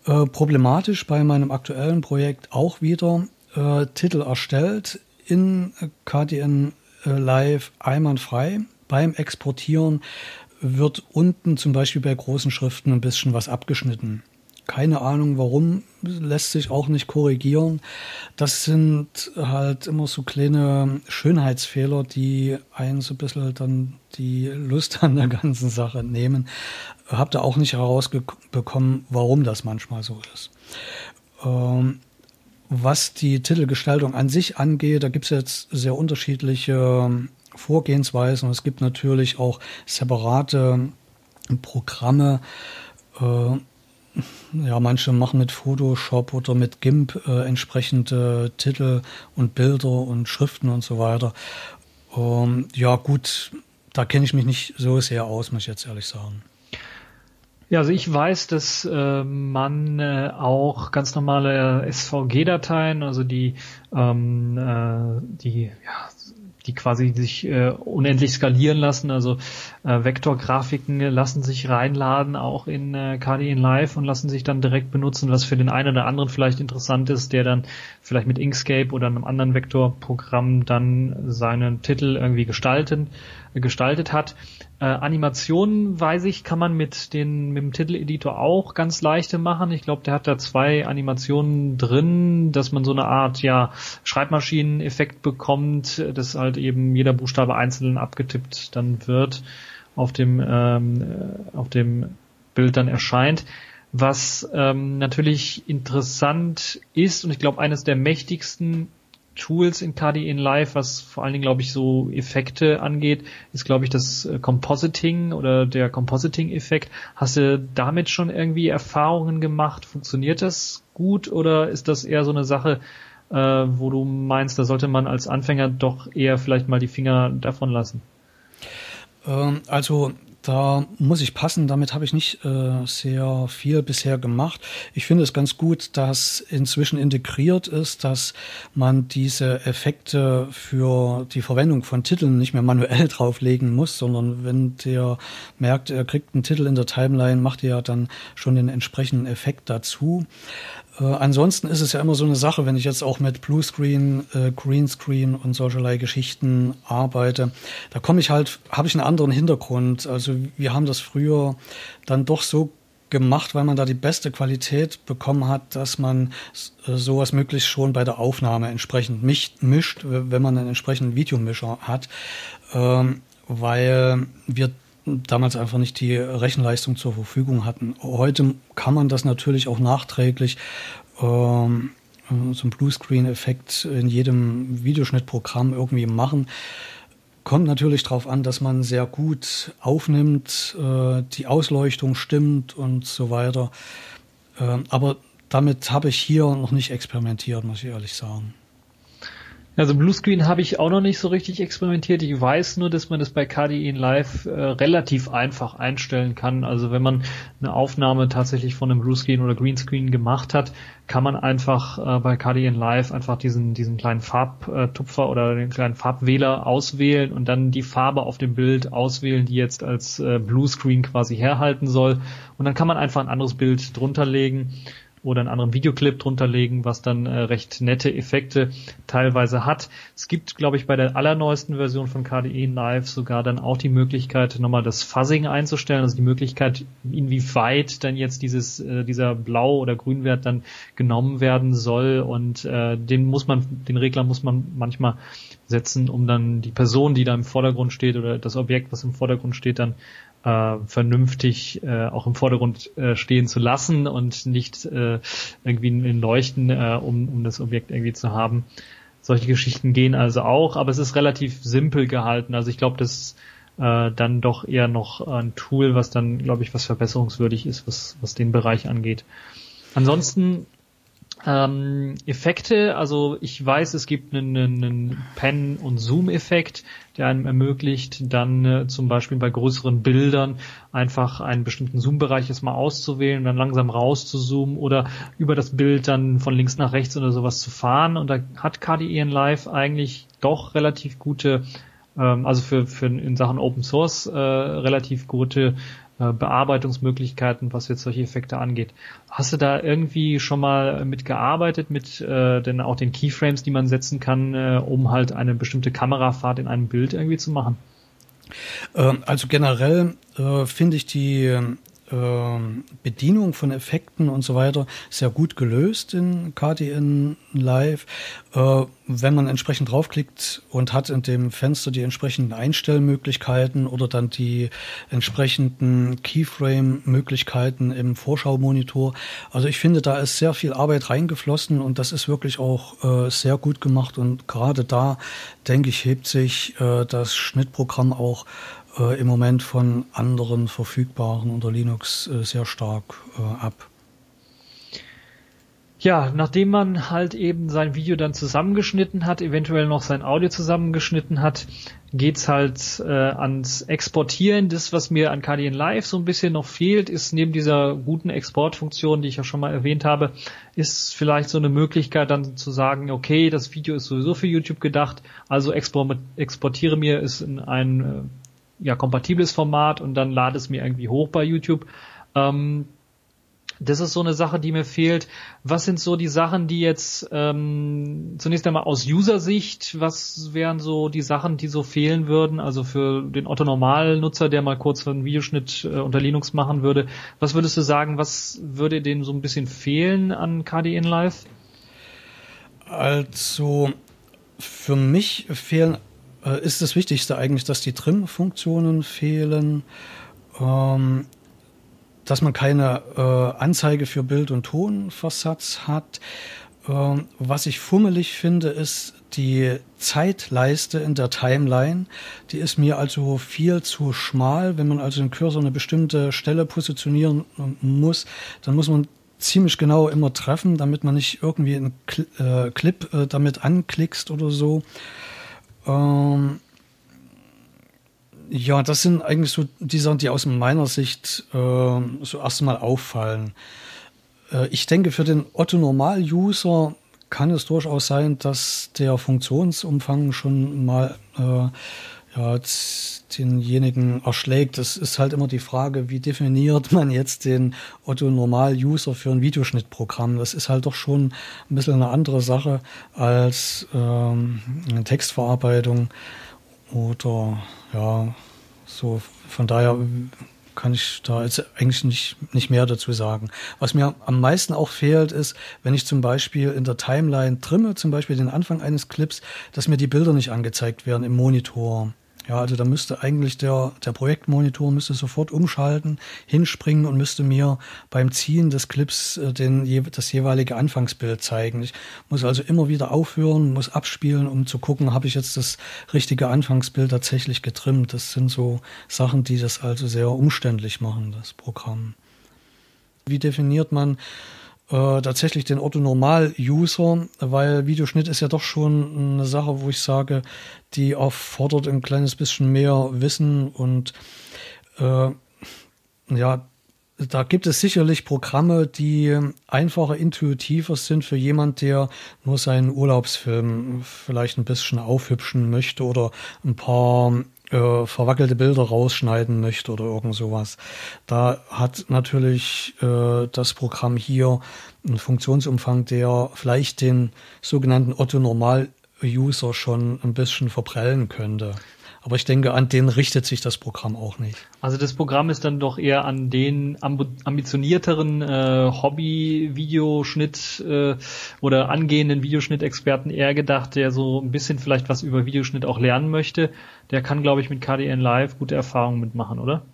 S3: Äh, problematisch bei meinem aktuellen Projekt auch wieder äh, Titel erstellt in KDN äh, Live einwandfrei. Beim Exportieren wird unten zum Beispiel bei großen Schriften ein bisschen was abgeschnitten. Keine Ahnung warum, lässt sich auch nicht korrigieren. Das sind halt immer so kleine Schönheitsfehler, die einen so ein bisschen dann die Lust an der ganzen Sache nehmen. Habt ihr auch nicht herausbekommen, warum das manchmal so ist. Ähm, was die Titelgestaltung an sich angeht, da gibt es jetzt sehr unterschiedliche Vorgehensweisen. Es gibt natürlich auch separate Programme. Äh, ja, manche machen mit Photoshop oder mit GIMP äh, entsprechende Titel und Bilder und Schriften und so weiter. Ähm, ja, gut, da kenne ich mich nicht so sehr aus, muss ich jetzt ehrlich sagen.
S2: Ja, also ich weiß, dass äh, man äh, auch ganz normale SVG-Dateien, also die ähm, äh, die ja, die quasi sich äh, unendlich skalieren lassen. Also äh, Vektorgrafiken lassen sich reinladen, auch in äh, KDN Live und lassen sich dann direkt benutzen, was für den einen oder anderen vielleicht interessant ist, der dann vielleicht mit Inkscape oder einem anderen Vektorprogramm dann seinen Titel irgendwie gestalten, gestaltet hat. Äh, Animationen, weiß ich, kann man mit, den, mit dem Titeleditor auch ganz leichte machen. Ich glaube, der hat da zwei Animationen drin, dass man so eine Art ja Schreibmaschineneffekt bekommt, dass halt eben jeder Buchstabe einzeln abgetippt dann wird auf dem ähm, auf dem Bild dann erscheint. Was ähm, natürlich interessant ist und ich glaube eines der mächtigsten Tools in KDE in Live, was vor allen Dingen, glaube ich, so Effekte angeht, ist, glaube ich, das äh, Compositing oder der Compositing-Effekt. Hast du damit schon irgendwie Erfahrungen gemacht? Funktioniert das gut oder ist das eher so eine Sache, äh, wo du meinst, da sollte man als Anfänger doch eher vielleicht mal die Finger davon lassen?
S3: Ähm, also da muss ich passen, damit habe ich nicht äh, sehr viel bisher gemacht. Ich finde es ganz gut, dass inzwischen integriert ist, dass man diese Effekte für die Verwendung von Titeln nicht mehr manuell drauflegen muss, sondern wenn der merkt, er kriegt einen Titel in der Timeline, macht er dann schon den entsprechenden Effekt dazu. Äh, ansonsten ist es ja immer so eine Sache, wenn ich jetzt auch mit Bluescreen, äh, Greenscreen und solcherlei Geschichten arbeite, da komme ich halt, habe ich einen anderen Hintergrund. Also wir haben das früher dann doch so gemacht, weil man da die beste Qualität bekommen hat, dass man äh, sowas möglichst schon bei der Aufnahme entsprechend mischt, wenn man einen entsprechenden Videomischer hat, ähm, weil wir damals einfach nicht die Rechenleistung zur Verfügung hatten. Heute kann man das natürlich auch nachträglich ähm, so ein Bluescreen-Effekt in jedem Videoschnittprogramm irgendwie machen. Kommt natürlich darauf an, dass man sehr gut aufnimmt, äh, die Ausleuchtung stimmt und so weiter. Äh, aber damit habe ich hier noch nicht experimentiert, muss ich ehrlich sagen.
S2: Also Bluescreen habe ich auch noch nicht so richtig experimentiert. Ich weiß nur, dass man das bei KDE in Live äh, relativ einfach einstellen kann. Also wenn man eine Aufnahme tatsächlich von einem Bluescreen oder Greenscreen gemacht hat, kann man einfach äh, bei KDE in Live einfach diesen, diesen kleinen Farbtupfer oder den kleinen Farbwähler auswählen und dann die Farbe auf dem Bild auswählen, die jetzt als äh, Bluescreen quasi herhalten soll. Und dann kann man einfach ein anderes Bild drunter legen oder einen anderen Videoclip drunter legen, was dann äh, recht nette Effekte teilweise hat. Es gibt, glaube ich, bei der allerneuesten Version von KDE Live sogar dann auch die Möglichkeit, nochmal das Fuzzing einzustellen, also die Möglichkeit, inwieweit dann jetzt dieses, äh, dieser Blau- oder Grünwert dann genommen werden soll und äh, den muss man, den Regler muss man manchmal setzen, um dann die Person, die da im Vordergrund steht oder das Objekt, was im Vordergrund steht, dann äh, vernünftig äh, auch im Vordergrund äh, stehen zu lassen und nicht äh, irgendwie in Leuchten, äh, um, um das Objekt irgendwie zu haben. Solche Geschichten gehen also auch, aber es ist relativ simpel gehalten. Also ich glaube, das ist äh, dann doch eher noch ein Tool, was dann, glaube ich, was verbesserungswürdig ist, was, was den Bereich angeht. Ansonsten ähm, Effekte, also ich weiß, es gibt einen, einen Pen- und Zoom-Effekt, der einem ermöglicht, dann äh, zum Beispiel bei größeren Bildern einfach einen bestimmten Zoom-Bereich erstmal auszuwählen, dann langsam rauszuzoomen oder über das Bild dann von links nach rechts oder sowas zu fahren. Und da hat KDE in Live eigentlich doch relativ gute, ähm, also für, für in Sachen Open Source äh, relativ gute Bearbeitungsmöglichkeiten, was jetzt solche Effekte angeht. Hast du da irgendwie schon mal mitgearbeitet mit äh, denn auch den Keyframes, die man setzen kann, äh, um halt eine bestimmte Kamerafahrt in einem Bild irgendwie zu machen?
S3: Ähm, also generell äh, finde ich die ähm, Bedienung von Effekten und so weiter sehr gut gelöst in KDN Live. Äh, wenn man entsprechend draufklickt und hat in dem Fenster die entsprechenden Einstellmöglichkeiten oder dann die entsprechenden Keyframe-Möglichkeiten im Vorschaumonitor. Also ich finde, da ist sehr viel Arbeit reingeflossen und das ist wirklich auch äh, sehr gut gemacht und gerade da, denke ich, hebt sich äh, das Schnittprogramm auch äh, im Moment von anderen verfügbaren unter Linux äh, sehr stark äh, ab.
S2: Ja, nachdem man halt eben sein Video dann zusammengeschnitten hat, eventuell noch sein Audio zusammengeschnitten hat, geht's halt äh, ans Exportieren. Das, was mir an KDN Live so ein bisschen noch fehlt, ist neben dieser guten Exportfunktion, die ich ja schon mal erwähnt habe, ist vielleicht so eine Möglichkeit dann zu sagen, okay, das Video ist sowieso für YouTube gedacht, also exportiere mir es in ein äh, ja, kompatibles Format und dann lade es mir irgendwie hoch bei YouTube. Ähm, das ist so eine Sache, die mir fehlt. Was sind so die Sachen, die jetzt ähm, zunächst einmal aus User-Sicht, was wären so die Sachen, die so fehlen würden? Also für den Otto-Normal-Nutzer, der mal kurz einen Videoschnitt äh, unter Linux machen würde, was würdest du sagen, was würde dem so ein bisschen fehlen an KDN Live?
S3: Also für mich fehlen äh, ist das Wichtigste eigentlich, dass die Trim-Funktionen fehlen. Ähm, dass man keine äh, Anzeige für Bild- und Tonversatz hat. Ähm, was ich fummelig finde, ist die Zeitleiste in der Timeline. Die ist mir also viel zu schmal. Wenn man also den Cursor eine bestimmte Stelle positionieren muss, dann muss man ziemlich genau immer treffen, damit man nicht irgendwie einen äh, Clip äh, damit anklickst oder so. Ähm, ja, das sind eigentlich so die Sachen, die aus meiner Sicht äh, so erstmal auffallen. Äh, ich denke, für den Otto-Normal-User kann es durchaus sein, dass der Funktionsumfang schon mal äh, ja, denjenigen erschlägt. Das ist halt immer die Frage, wie definiert man jetzt den Otto-Normal-User für ein Videoschnittprogramm? Das ist halt doch schon ein bisschen eine andere Sache als ähm, eine Textverarbeitung oder ja, so von daher kann ich da jetzt eigentlich nicht, nicht mehr dazu sagen. Was mir am meisten auch fehlt, ist, wenn ich zum Beispiel in der Timeline trimme, zum Beispiel den Anfang eines Clips, dass mir die Bilder nicht angezeigt werden im Monitor. Ja, also da müsste eigentlich der, der Projektmonitor müsste sofort umschalten, hinspringen und müsste mir beim Ziehen des Clips äh, den, das jeweilige Anfangsbild zeigen. Ich muss also immer wieder aufhören, muss abspielen, um zu gucken, habe ich jetzt das richtige Anfangsbild tatsächlich getrimmt. Das sind so Sachen, die das also sehr umständlich machen, das Programm. Wie definiert man äh, tatsächlich den Otto-Normal-User, weil Videoschnitt ist ja doch schon eine Sache, wo ich sage, die erfordert ein kleines bisschen mehr Wissen und äh, ja, da gibt es sicherlich Programme, die einfacher, intuitiver sind für jemand, der nur seinen Urlaubsfilm vielleicht ein bisschen aufhübschen möchte oder ein paar äh, verwackelte Bilder rausschneiden möchte oder irgend sowas. Da hat natürlich äh, das Programm hier einen Funktionsumfang, der vielleicht den sogenannten Otto-Normal-User schon ein bisschen verprellen könnte. Aber ich denke, an den richtet sich das Programm auch nicht.
S2: Also das Programm ist dann doch eher an den ambitionierteren äh, Hobby-Videoschnitt äh, oder angehenden Videoschnittexperten eher gedacht, der so ein bisschen vielleicht was über Videoschnitt auch lernen möchte. Der kann, glaube ich, mit KDN Live gute Erfahrungen mitmachen, oder?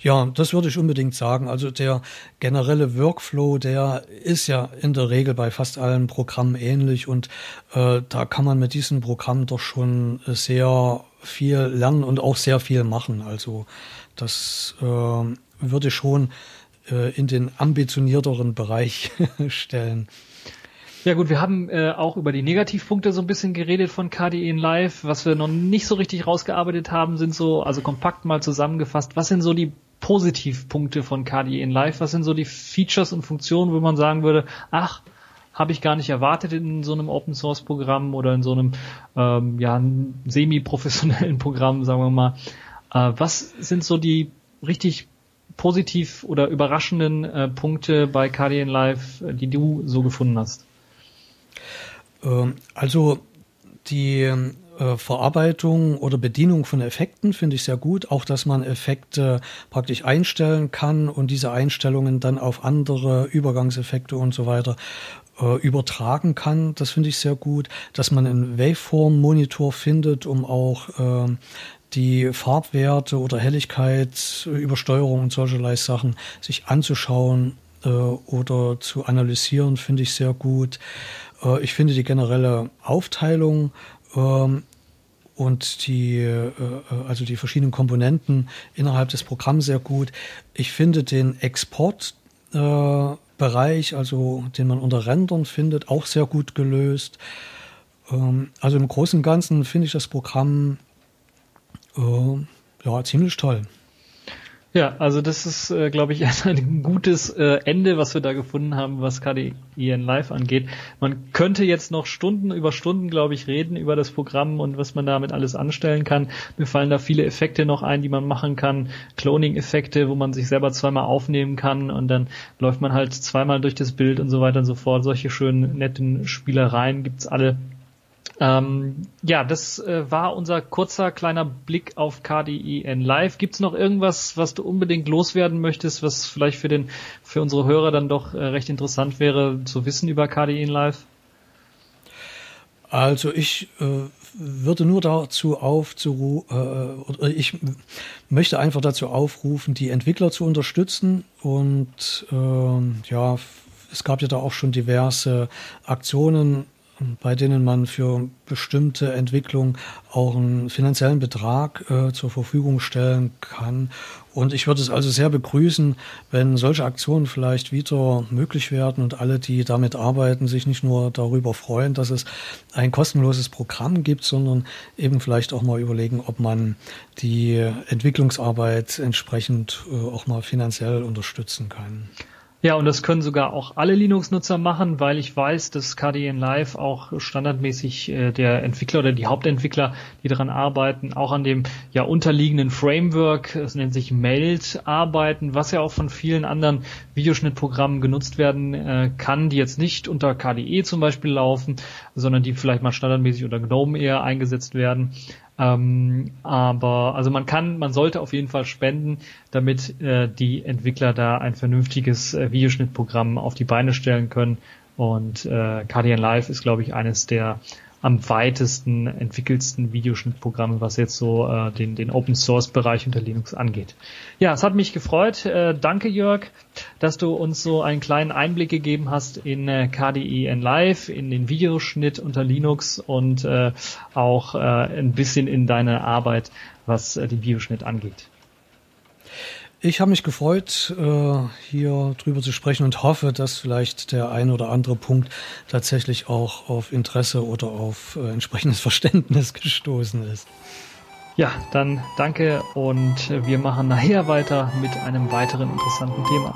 S3: Ja, das würde ich unbedingt sagen. Also der generelle Workflow, der ist ja in der Regel bei fast allen Programmen ähnlich und äh, da kann man mit diesem Programm doch schon sehr viel lernen und auch sehr viel machen. Also das äh, würde schon äh, in den ambitionierteren Bereich stellen.
S2: Ja gut, wir haben äh, auch über die Negativpunkte so ein bisschen geredet von KDE in Live. Was wir noch nicht so richtig rausgearbeitet haben, sind so, also kompakt mal zusammengefasst, was sind so die Positivpunkte von KDE in Live? Was sind so die Features und Funktionen, wo man sagen würde, ach, habe ich gar nicht erwartet in so einem Open Source Programm oder in so einem ähm, ja, semi-professionellen Programm, sagen wir mal. Äh, was sind so die richtig positiv oder überraschenden äh, Punkte bei KDN Live, äh, die du so gefunden hast?
S3: Ähm, also die äh, Verarbeitung oder Bedienung von Effekten finde ich sehr gut. Auch, dass man Effekte praktisch einstellen kann und diese Einstellungen dann auf andere Übergangseffekte und so weiter äh, übertragen kann. Das finde ich sehr gut, dass man einen Waveform-Monitor findet, um auch äh, die Farbwerte oder Helligkeit, Übersteuerung und solcherlei Sachen sich anzuschauen äh, oder zu analysieren, finde ich sehr gut. Äh, ich finde die generelle Aufteilung ähm, und die, äh, also die verschiedenen Komponenten innerhalb des Programms sehr gut. Ich finde den Export äh, also den man unter Rendern findet, auch sehr gut gelöst. Ähm, also im Großen und Ganzen finde ich das Programm äh, ja ziemlich toll.
S2: Ja, also das ist, äh, glaube ich, ein gutes äh, Ende, was wir da gefunden haben, was KDE Live angeht. Man könnte jetzt noch Stunden über Stunden, glaube ich, reden über das Programm und was man damit alles anstellen kann. Mir fallen da viele Effekte noch ein, die man machen kann. Cloning-Effekte, wo man sich selber zweimal aufnehmen kann und dann läuft man halt zweimal durch das Bild und so weiter und so fort. Solche schönen, netten Spielereien gibt's alle ähm, ja, das äh, war unser kurzer kleiner Blick auf KDIN Live. Gibt's noch irgendwas, was du unbedingt loswerden möchtest, was vielleicht für den für unsere Hörer dann doch äh, recht interessant wäre zu wissen über KDIN Live?
S3: Also ich äh, würde nur dazu aufzurufen, äh, ich möchte einfach dazu aufrufen, die Entwickler zu unterstützen und äh, ja, es gab ja da auch schon diverse Aktionen bei denen man für bestimmte Entwicklungen auch einen finanziellen Betrag äh, zur Verfügung stellen kann. Und ich würde es also sehr begrüßen, wenn solche Aktionen vielleicht wieder möglich werden und alle, die damit arbeiten, sich nicht nur darüber freuen, dass es ein kostenloses Programm gibt, sondern eben vielleicht auch mal überlegen, ob man die Entwicklungsarbeit entsprechend äh, auch mal finanziell unterstützen kann.
S2: Ja, und das können sogar auch alle Linux-Nutzer machen, weil ich weiß, dass KDN Live auch standardmäßig äh, der Entwickler oder die Hauptentwickler, die daran arbeiten, auch an dem ja unterliegenden Framework, es nennt sich Meld, arbeiten, was ja auch von vielen anderen Videoschnittprogrammen genutzt werden äh, kann, die jetzt nicht unter KDE zum Beispiel laufen, sondern die vielleicht mal standardmäßig unter GNOME eher eingesetzt werden. Ähm, aber also man kann, man sollte auf jeden Fall spenden, damit äh, die Entwickler da ein vernünftiges äh, Videoschnittprogramm auf die Beine stellen können. Und äh, KDN Live ist, glaube ich, eines der am weitesten entwickelsten Videoschnittprogramme, was jetzt so äh, den, den Open Source Bereich unter Linux angeht. Ja, es hat mich gefreut. Äh, danke Jörg, dass du uns so einen kleinen Einblick gegeben hast in äh, KDE in Live, in den Videoschnitt unter Linux und äh, auch äh, ein bisschen in deine Arbeit, was äh, den Videoschnitt angeht.
S3: Ich habe mich gefreut, äh, hier drüber zu sprechen und hoffe, dass vielleicht der ein oder andere Punkt tatsächlich auch auf Interesse oder auf äh, entsprechendes Verständnis gestoßen ist.
S2: Ja, dann danke und wir machen nachher weiter mit einem weiteren interessanten Thema.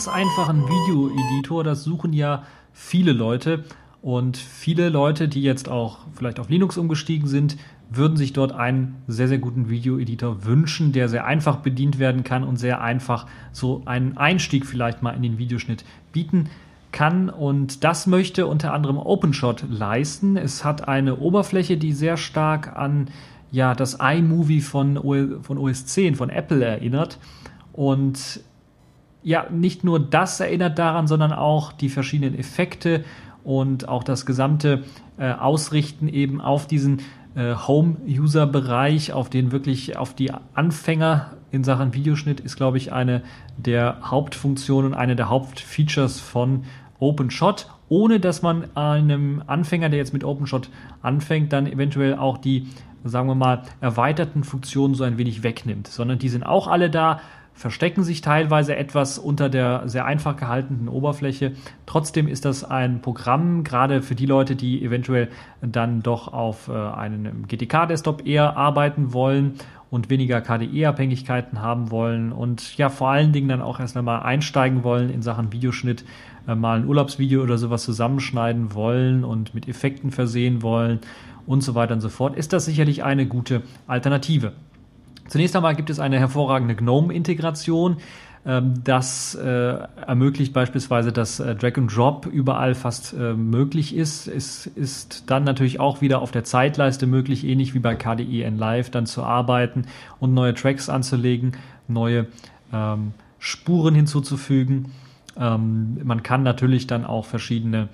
S2: Ganz einfachen Video-Editor, das suchen ja viele Leute. Und viele Leute, die jetzt auch vielleicht auf Linux umgestiegen sind, würden sich dort einen sehr, sehr guten Video-Editor wünschen, der sehr einfach bedient werden kann und sehr einfach so einen Einstieg vielleicht mal in den Videoschnitt bieten kann. Und das möchte unter anderem OpenShot leisten. Es hat eine Oberfläche, die sehr stark an ja, das iMovie von, von OS 10, von Apple erinnert. Und ja, nicht nur das erinnert daran, sondern auch die verschiedenen Effekte und auch das gesamte äh, Ausrichten eben auf diesen äh, Home-User-Bereich, auf den wirklich, auf die Anfänger in Sachen Videoschnitt ist, glaube ich, eine der Hauptfunktionen, eine der Hauptfeatures von OpenShot, ohne dass man einem Anfänger, der jetzt mit OpenShot anfängt, dann eventuell auch die, sagen wir mal, erweiterten Funktionen so ein wenig wegnimmt, sondern die sind auch alle da, verstecken sich teilweise etwas unter der sehr einfach gehaltenen Oberfläche. Trotzdem ist das ein Programm, gerade für die Leute, die eventuell dann doch auf äh, einem GTK-Desktop eher arbeiten wollen und weniger KDE-Abhängigkeiten haben wollen und ja vor allen Dingen dann auch erst einmal einsteigen wollen in Sachen Videoschnitt, äh, mal ein Urlaubsvideo oder sowas zusammenschneiden wollen und mit Effekten versehen wollen und so weiter und so fort, ist das sicherlich eine gute Alternative. Zunächst einmal gibt es eine hervorragende GNOME-Integration. Ähm, das äh, ermöglicht beispielsweise, dass äh, Drag and Drop überall fast äh, möglich ist. Es ist dann natürlich auch wieder auf der Zeitleiste möglich, ähnlich wie bei KDE N Live, dann zu arbeiten und neue Tracks anzulegen, neue ähm, Spuren hinzuzufügen. Ähm, man kann natürlich dann auch verschiedene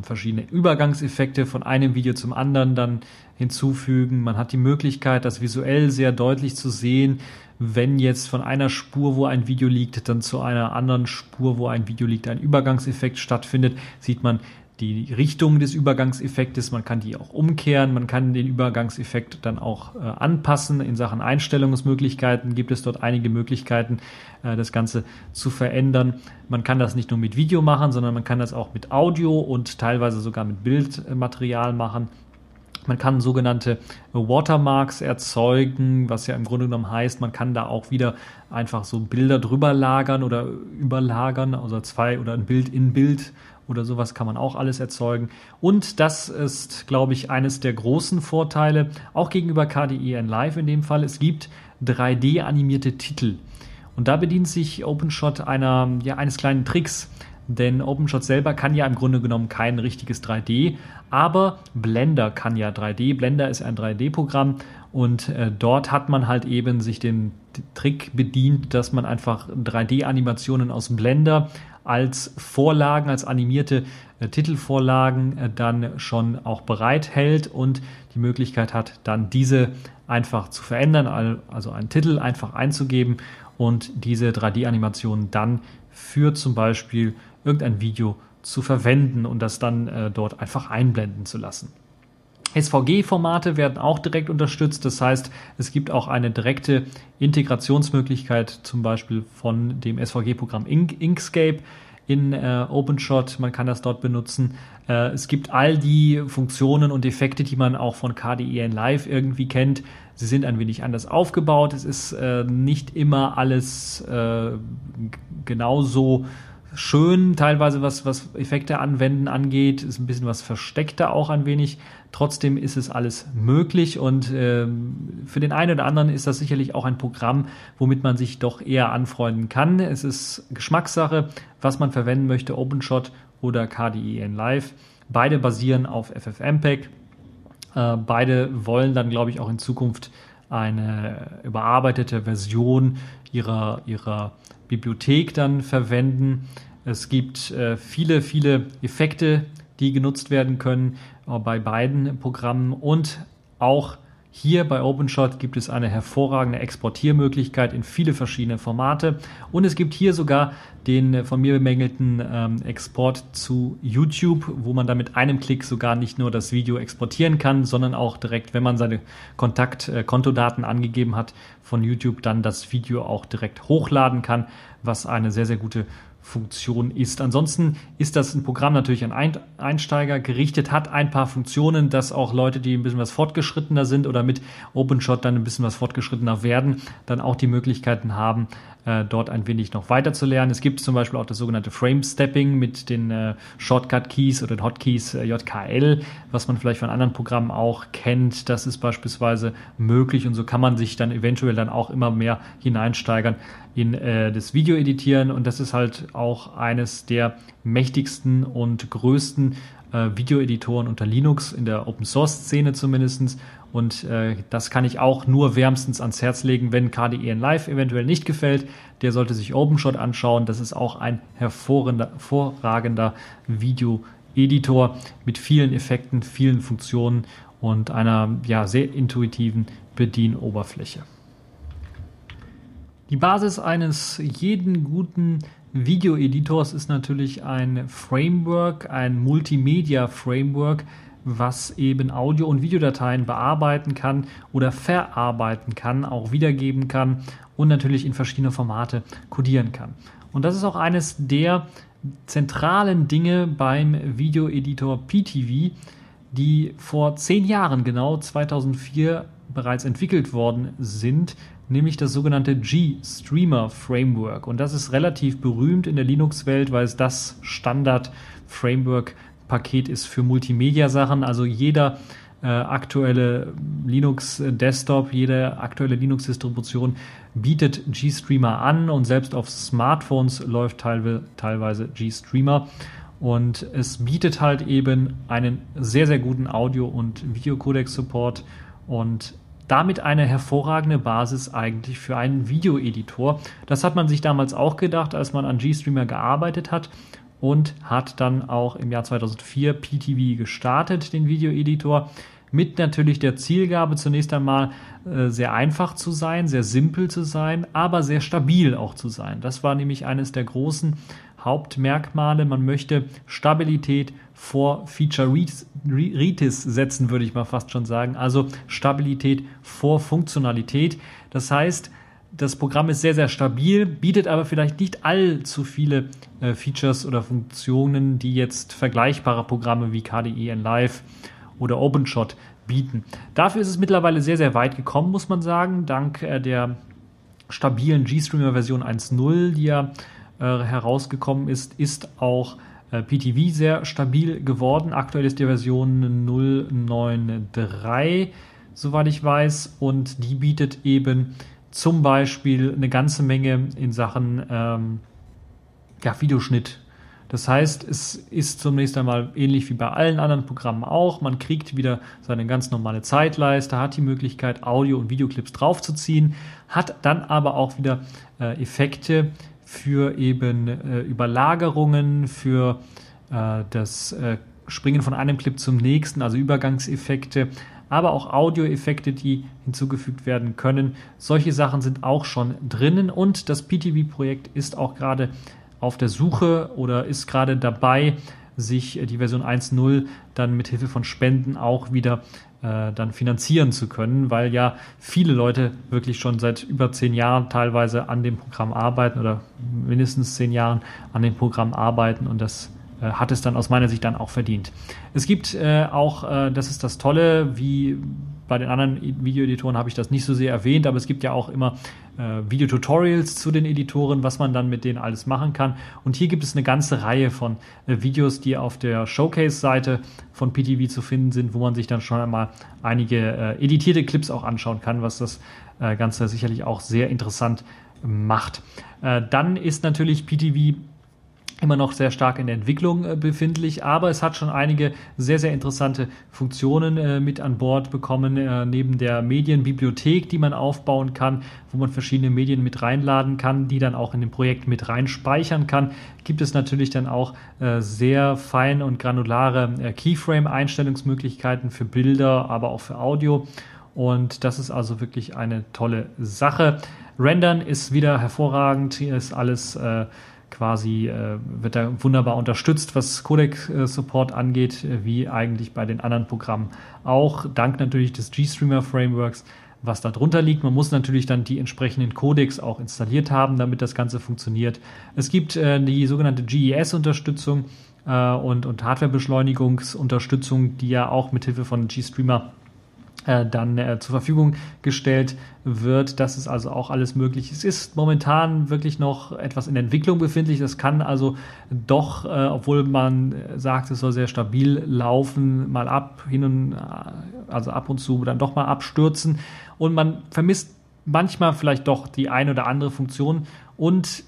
S2: verschiedene Übergangseffekte von einem Video zum anderen dann hinzufügen. Man hat die Möglichkeit, das visuell sehr deutlich zu sehen, wenn jetzt von einer Spur, wo ein Video liegt, dann zu einer anderen Spur, wo ein Video liegt, ein Übergangseffekt stattfindet, sieht man die Richtung des Übergangseffektes, man kann die auch umkehren, man kann den Übergangseffekt dann auch äh, anpassen. In Sachen Einstellungsmöglichkeiten gibt es dort einige Möglichkeiten, äh, das Ganze zu verändern. Man kann das nicht nur mit Video machen, sondern man kann das auch mit Audio und teilweise sogar mit Bildmaterial machen. Man kann sogenannte Watermarks erzeugen, was ja im Grunde genommen heißt, man kann da auch wieder einfach so Bilder drüber lagern oder überlagern, also zwei oder ein Bild in Bild oder sowas kann man auch alles erzeugen. Und das ist, glaube ich, eines der großen Vorteile, auch gegenüber KDE Live in dem Fall. Es gibt 3D-animierte Titel. Und da bedient sich OpenShot einer, ja, eines kleinen Tricks. Denn OpenShot selber kann ja im Grunde genommen kein richtiges 3D, aber Blender kann ja 3D. Blender ist ein 3D-Programm und äh, dort hat man halt eben sich den Trick bedient, dass man einfach 3D-Animationen aus Blender als Vorlagen, als animierte äh, Titelvorlagen äh, dann schon auch bereithält und die Möglichkeit hat, dann diese einfach zu verändern, also einen Titel einfach einzugeben und diese 3D-Animation dann für zum Beispiel irgendein Video zu verwenden und das dann äh, dort einfach einblenden zu lassen. SVG-Formate werden auch direkt unterstützt. Das heißt, es gibt auch eine direkte Integrationsmöglichkeit, zum Beispiel von dem SVG-Programm Inkscape in äh, OpenShot. Man kann das dort benutzen. Äh, es gibt all die Funktionen und Effekte, die man auch von KDE in Live irgendwie kennt. Sie sind ein wenig anders aufgebaut. Es ist äh, nicht immer alles äh, genauso schön, teilweise was, was Effekte anwenden angeht, ist ein bisschen was versteckter auch ein wenig. Trotzdem ist es alles möglich und ähm, für den einen oder anderen ist das sicherlich auch ein Programm, womit man sich doch eher anfreunden kann. Es ist Geschmackssache, was man verwenden möchte, OpenShot oder KDE in Live. Beide basieren auf FFmpeg. Äh, beide wollen dann, glaube ich, auch in Zukunft eine überarbeitete Version ihrer, ihrer Bibliothek dann verwenden. Es gibt äh, viele, viele Effekte, die genutzt werden können äh, bei beiden Programmen. Und auch hier bei OpenShot gibt es eine hervorragende Exportiermöglichkeit in viele verschiedene Formate. Und es gibt hier sogar den äh, von mir bemängelten ähm, Export zu YouTube, wo man dann mit einem Klick sogar nicht nur das Video exportieren kann, sondern auch direkt, wenn man seine Kontakt-Kontodaten äh, angegeben hat von YouTube, dann das Video auch direkt hochladen kann, was eine sehr, sehr gute Funktion ist. Ansonsten ist das ein Programm natürlich an Einsteiger gerichtet, hat ein paar Funktionen, dass auch Leute, die ein bisschen was fortgeschrittener sind oder mit OpenShot dann ein bisschen was fortgeschrittener werden, dann auch die Möglichkeiten haben, äh, dort ein wenig noch weiter zu lernen. Es gibt zum Beispiel auch das sogenannte Frame Stepping mit den äh, Shortcut Keys oder den Hotkeys äh, JKL, was man vielleicht von anderen Programmen auch kennt. Das ist beispielsweise möglich und so kann man sich dann eventuell dann auch immer mehr hineinsteigern in äh, das Video editieren und das ist halt auch eines der mächtigsten und größten äh, Videoeditoren unter Linux in der Open Source Szene zumindestens und äh, das kann ich auch nur wärmstens ans Herz legen, wenn KDE in Live eventuell nicht gefällt. Der sollte sich OpenShot anschauen. Das ist auch ein hervorragender Video-Editor mit vielen Effekten, vielen Funktionen und einer ja, sehr intuitiven Bedienoberfläche. Die Basis eines jeden guten Videoeditors ist natürlich ein Framework, ein Multimedia-Framework, was eben Audio- und Videodateien bearbeiten kann oder verarbeiten kann, auch wiedergeben kann und natürlich in verschiedene Formate codieren kann. Und das ist auch eines der zentralen Dinge beim Videoeditor PTV, die vor zehn Jahren genau 2004 bereits entwickelt worden sind, nämlich das sogenannte G-Streamer Framework. Und das ist relativ berühmt in der Linux-Welt, weil es das Standard-Framework Paket ist für Multimedia-Sachen. Also jeder äh, aktuelle Linux-Desktop, jede aktuelle Linux-Distribution bietet GStreamer an und selbst auf Smartphones läuft teilweise, GStreamer. Und es bietet halt eben einen sehr, sehr guten Audio- und Videocodec-Support und damit eine hervorragende Basis eigentlich für einen Videoeditor. Das hat man sich damals auch gedacht, als man an GStreamer gearbeitet hat und hat dann auch im Jahr 2004 PTV gestartet, den Videoeditor, mit natürlich der Zielgabe zunächst einmal äh, sehr einfach zu sein, sehr simpel zu sein, aber sehr stabil auch zu sein. Das war nämlich eines der großen Hauptmerkmale. Man möchte Stabilität vor Feature-Ritis setzen, würde ich mal fast schon sagen. Also Stabilität vor Funktionalität. Das heißt, das Programm ist sehr, sehr stabil, bietet aber vielleicht nicht allzu viele äh, Features oder Funktionen, die jetzt vergleichbare Programme wie KDE in Live oder OpenShot bieten. Dafür ist es mittlerweile sehr, sehr weit gekommen, muss man sagen, dank äh, der stabilen GStreamer Version 1.0, die ja äh, herausgekommen ist, ist auch äh, PTV sehr stabil geworden. Aktuell ist die Version 0.9.3, soweit ich weiß, und die bietet eben zum Beispiel eine ganze Menge in Sachen ähm, ja, Videoschnitt. Das heißt, es ist zunächst einmal ähnlich wie bei allen anderen Programmen auch. Man kriegt wieder seine ganz normale Zeitleiste, hat die Möglichkeit, Audio- und Videoclips draufzuziehen, hat dann aber auch wieder äh, Effekte für eben äh, Überlagerungen, für äh, das äh, Springen von einem Clip zum nächsten, also Übergangseffekte, aber auch Audioeffekte, die hinzugefügt werden können. Solche Sachen sind auch schon drinnen und das PTV-Projekt ist auch gerade auf der Suche oder ist gerade dabei, sich die Version 1.0 dann mit Hilfe von Spenden auch wieder äh, dann finanzieren zu können, weil ja viele Leute wirklich schon seit über zehn Jahren teilweise an dem Programm arbeiten oder mindestens zehn Jahren an dem Programm arbeiten und das äh, hat es dann aus meiner Sicht dann auch verdient. Es gibt äh, auch, äh, das ist das Tolle, wie bei den anderen Videoeditoren habe ich das nicht so sehr erwähnt, aber es gibt ja auch immer äh, Videotutorials zu den Editoren, was man dann mit denen alles machen kann. Und hier gibt es eine ganze Reihe von äh, Videos, die auf der Showcase-Seite von PTV zu finden sind, wo man sich dann schon einmal einige äh, editierte Clips auch anschauen kann, was das äh, Ganze sicherlich auch sehr interessant macht. Äh, dann ist natürlich PTV immer noch sehr stark in der Entwicklung äh, befindlich, aber es hat schon einige sehr, sehr interessante Funktionen äh, mit an Bord bekommen, äh, neben der Medienbibliothek, die man aufbauen kann, wo man verschiedene Medien mit reinladen kann, die dann auch in dem Projekt mit reinspeichern kann, gibt es natürlich dann auch sehr fein und granulare Keyframe-Einstellungsmöglichkeiten für Bilder, aber auch für Audio. Und das ist also wirklich eine tolle Sache. Rendern ist wieder hervorragend. Hier ist alles quasi äh, wird da wunderbar unterstützt, was Codec-Support angeht, äh, wie eigentlich bei den anderen Programmen auch, dank natürlich des GStreamer-Frameworks, was da drunter liegt. Man muss natürlich dann die entsprechenden Codecs auch installiert haben, damit das Ganze funktioniert. Es gibt äh, die sogenannte GES-Unterstützung äh, und, und Hardware-Beschleunigungsunterstützung, die ja auch mit Hilfe von GStreamer äh, dann äh, zur Verfügung gestellt wird. Das ist also auch alles möglich. Es ist momentan wirklich noch etwas in Entwicklung befindlich. Das kann also doch, äh, obwohl man sagt, es soll sehr stabil laufen, mal ab, hin und, äh, also ab und zu dann doch mal abstürzen. Und man vermisst manchmal vielleicht doch die eine oder andere Funktion und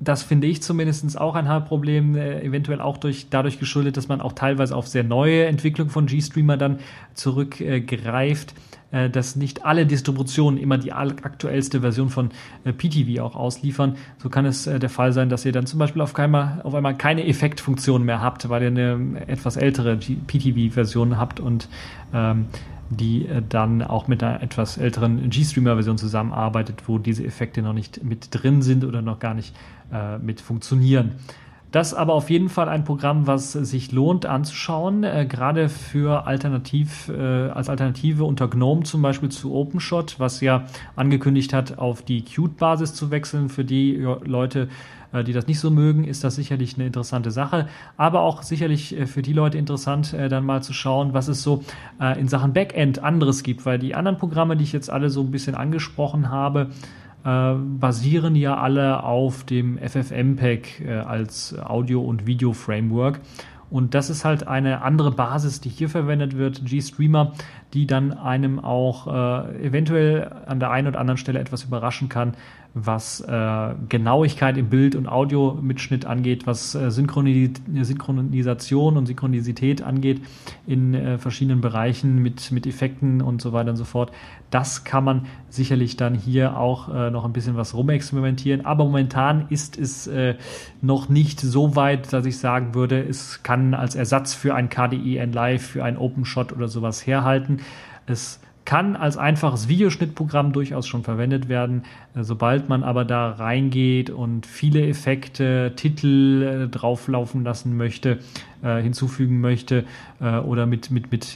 S2: das finde ich zumindest auch ein Hauptproblem, äh, eventuell auch durch, dadurch geschuldet, dass man auch teilweise auf sehr neue Entwicklung von G-Streamer dann zurückgreift, äh, dass nicht alle Distributionen immer die aktuellste Version von äh, PTV auch ausliefern. So kann es äh, der Fall sein, dass ihr dann zum Beispiel auf, keinmal, auf einmal keine Effektfunktion mehr habt, weil ihr eine etwas ältere PTV-Version habt und ähm, die äh, dann auch mit einer etwas älteren G-Streamer-Version zusammenarbeitet, wo diese Effekte noch nicht mit drin sind oder noch gar nicht äh, mit funktionieren. Das aber auf jeden Fall ein Programm, was sich lohnt anzuschauen, äh, gerade für alternativ, äh, als Alternative unter GNOME zum Beispiel zu OpenShot, was ja angekündigt hat, auf die Qt-Basis zu wechseln. Für die Leute, die das nicht so mögen, ist das sicherlich eine interessante Sache. Aber auch sicherlich äh, für die Leute interessant, äh, dann mal zu schauen, was es so äh, in Sachen Backend anderes gibt, weil die anderen Programme, die ich jetzt alle so ein bisschen angesprochen habe, äh, basieren ja alle auf dem FFmpeg äh, als Audio- und Video-Framework. Und das ist halt eine andere Basis, die hier verwendet wird, GStreamer, die dann einem auch äh, eventuell an der einen oder anderen Stelle etwas überraschen kann, was äh, Genauigkeit im Bild- und Audiomitschnitt angeht, was äh, Synchronis Synchronisation und Synchronisität angeht in äh, verschiedenen Bereichen mit, mit Effekten und so weiter und so fort. Das kann man sicherlich dann hier auch äh, noch ein bisschen was rumexperimentieren. Aber momentan ist es äh, noch nicht so weit, dass ich sagen würde, es kann als Ersatz für ein KDE N Live, für ein OpenShot oder sowas herhalten. Es kann als einfaches Videoschnittprogramm durchaus schon verwendet werden. Äh, sobald man aber da reingeht und viele Effekte, Titel äh, drauflaufen lassen möchte, äh, hinzufügen möchte oder mit, mit, mit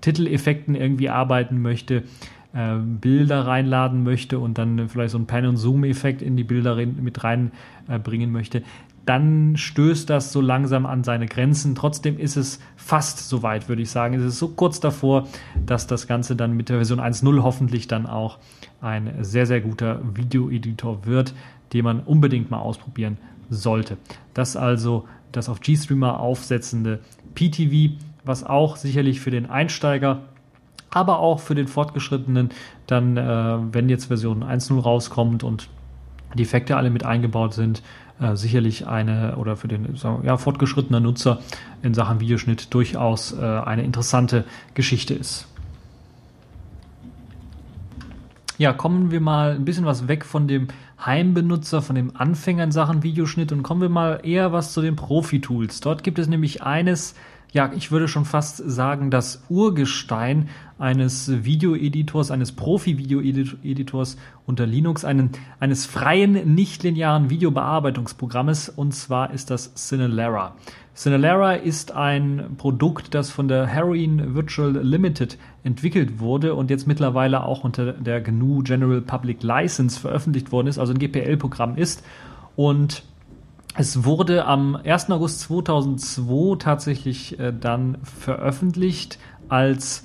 S2: Titeleffekten irgendwie arbeiten möchte, Bilder reinladen möchte und dann vielleicht so ein Pan- und Zoom-Effekt in die Bilder mit reinbringen möchte, dann stößt das so langsam an seine Grenzen. Trotzdem ist es fast soweit, würde ich sagen. Es ist so kurz davor, dass das Ganze dann mit der Version 1.0 hoffentlich dann auch ein sehr, sehr guter Videoeditor wird, den man unbedingt mal ausprobieren sollte. Das also das auf GStreamer aufsetzende PTV, was auch sicherlich für den Einsteiger aber auch für den Fortgeschrittenen dann, äh, wenn jetzt Version 1.0 rauskommt und die Effekte alle mit eingebaut sind, äh, sicherlich eine oder für den ja, fortgeschrittenen Nutzer in Sachen Videoschnitt durchaus äh, eine interessante Geschichte ist. Ja, kommen wir mal ein bisschen was weg von dem Heimbenutzer, von dem Anfänger in Sachen Videoschnitt und kommen wir mal eher was zu den Profi-Tools. Dort gibt es nämlich eines, ja, ich würde schon fast sagen, das Urgestein eines Videoeditors, eines Profi-Videoeditors unter Linux, einen, eines freien, nicht-linearen Videobearbeitungsprogrammes, und zwar ist das Cinelera. Cinelera ist ein Produkt, das von der Heroin Virtual Limited entwickelt wurde und jetzt mittlerweile auch unter der GNU General Public License veröffentlicht worden ist, also ein GPL-Programm ist und es wurde am 1. August 2002 tatsächlich äh, dann veröffentlicht. Als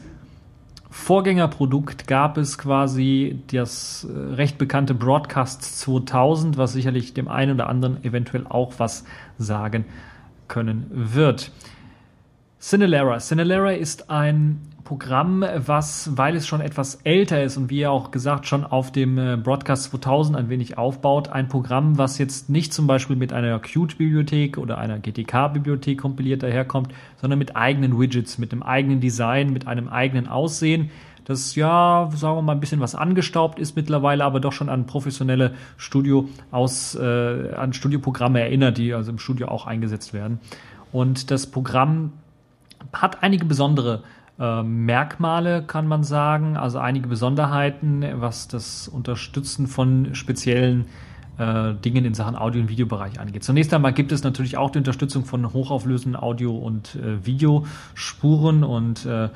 S2: Vorgängerprodukt gab es quasi das äh, recht bekannte Broadcast 2000, was sicherlich dem einen oder anderen eventuell auch was sagen können wird. Cinelera. Cinelera ist ein Programm, was, weil es schon etwas älter ist und wie ja auch gesagt schon auf dem äh, Broadcast 2000 ein wenig aufbaut, ein Programm, was jetzt nicht zum Beispiel mit einer Qt-Bibliothek oder einer GTK-Bibliothek kompiliert daherkommt, sondern mit eigenen Widgets, mit einem eigenen Design, mit einem eigenen Aussehen, das ja, sagen wir mal, ein bisschen was angestaubt ist mittlerweile, aber doch schon an professionelle Studio aus, äh, an Studioprogramme erinnert, die also im Studio auch eingesetzt werden. Und das Programm hat einige besondere äh, Merkmale, kann man sagen, also einige Besonderheiten, was das Unterstützen von speziellen äh, Dingen in Sachen Audio- und Videobereich angeht. Zunächst einmal gibt es natürlich auch die Unterstützung von hochauflösenden Audio- und äh, Videospuren und äh,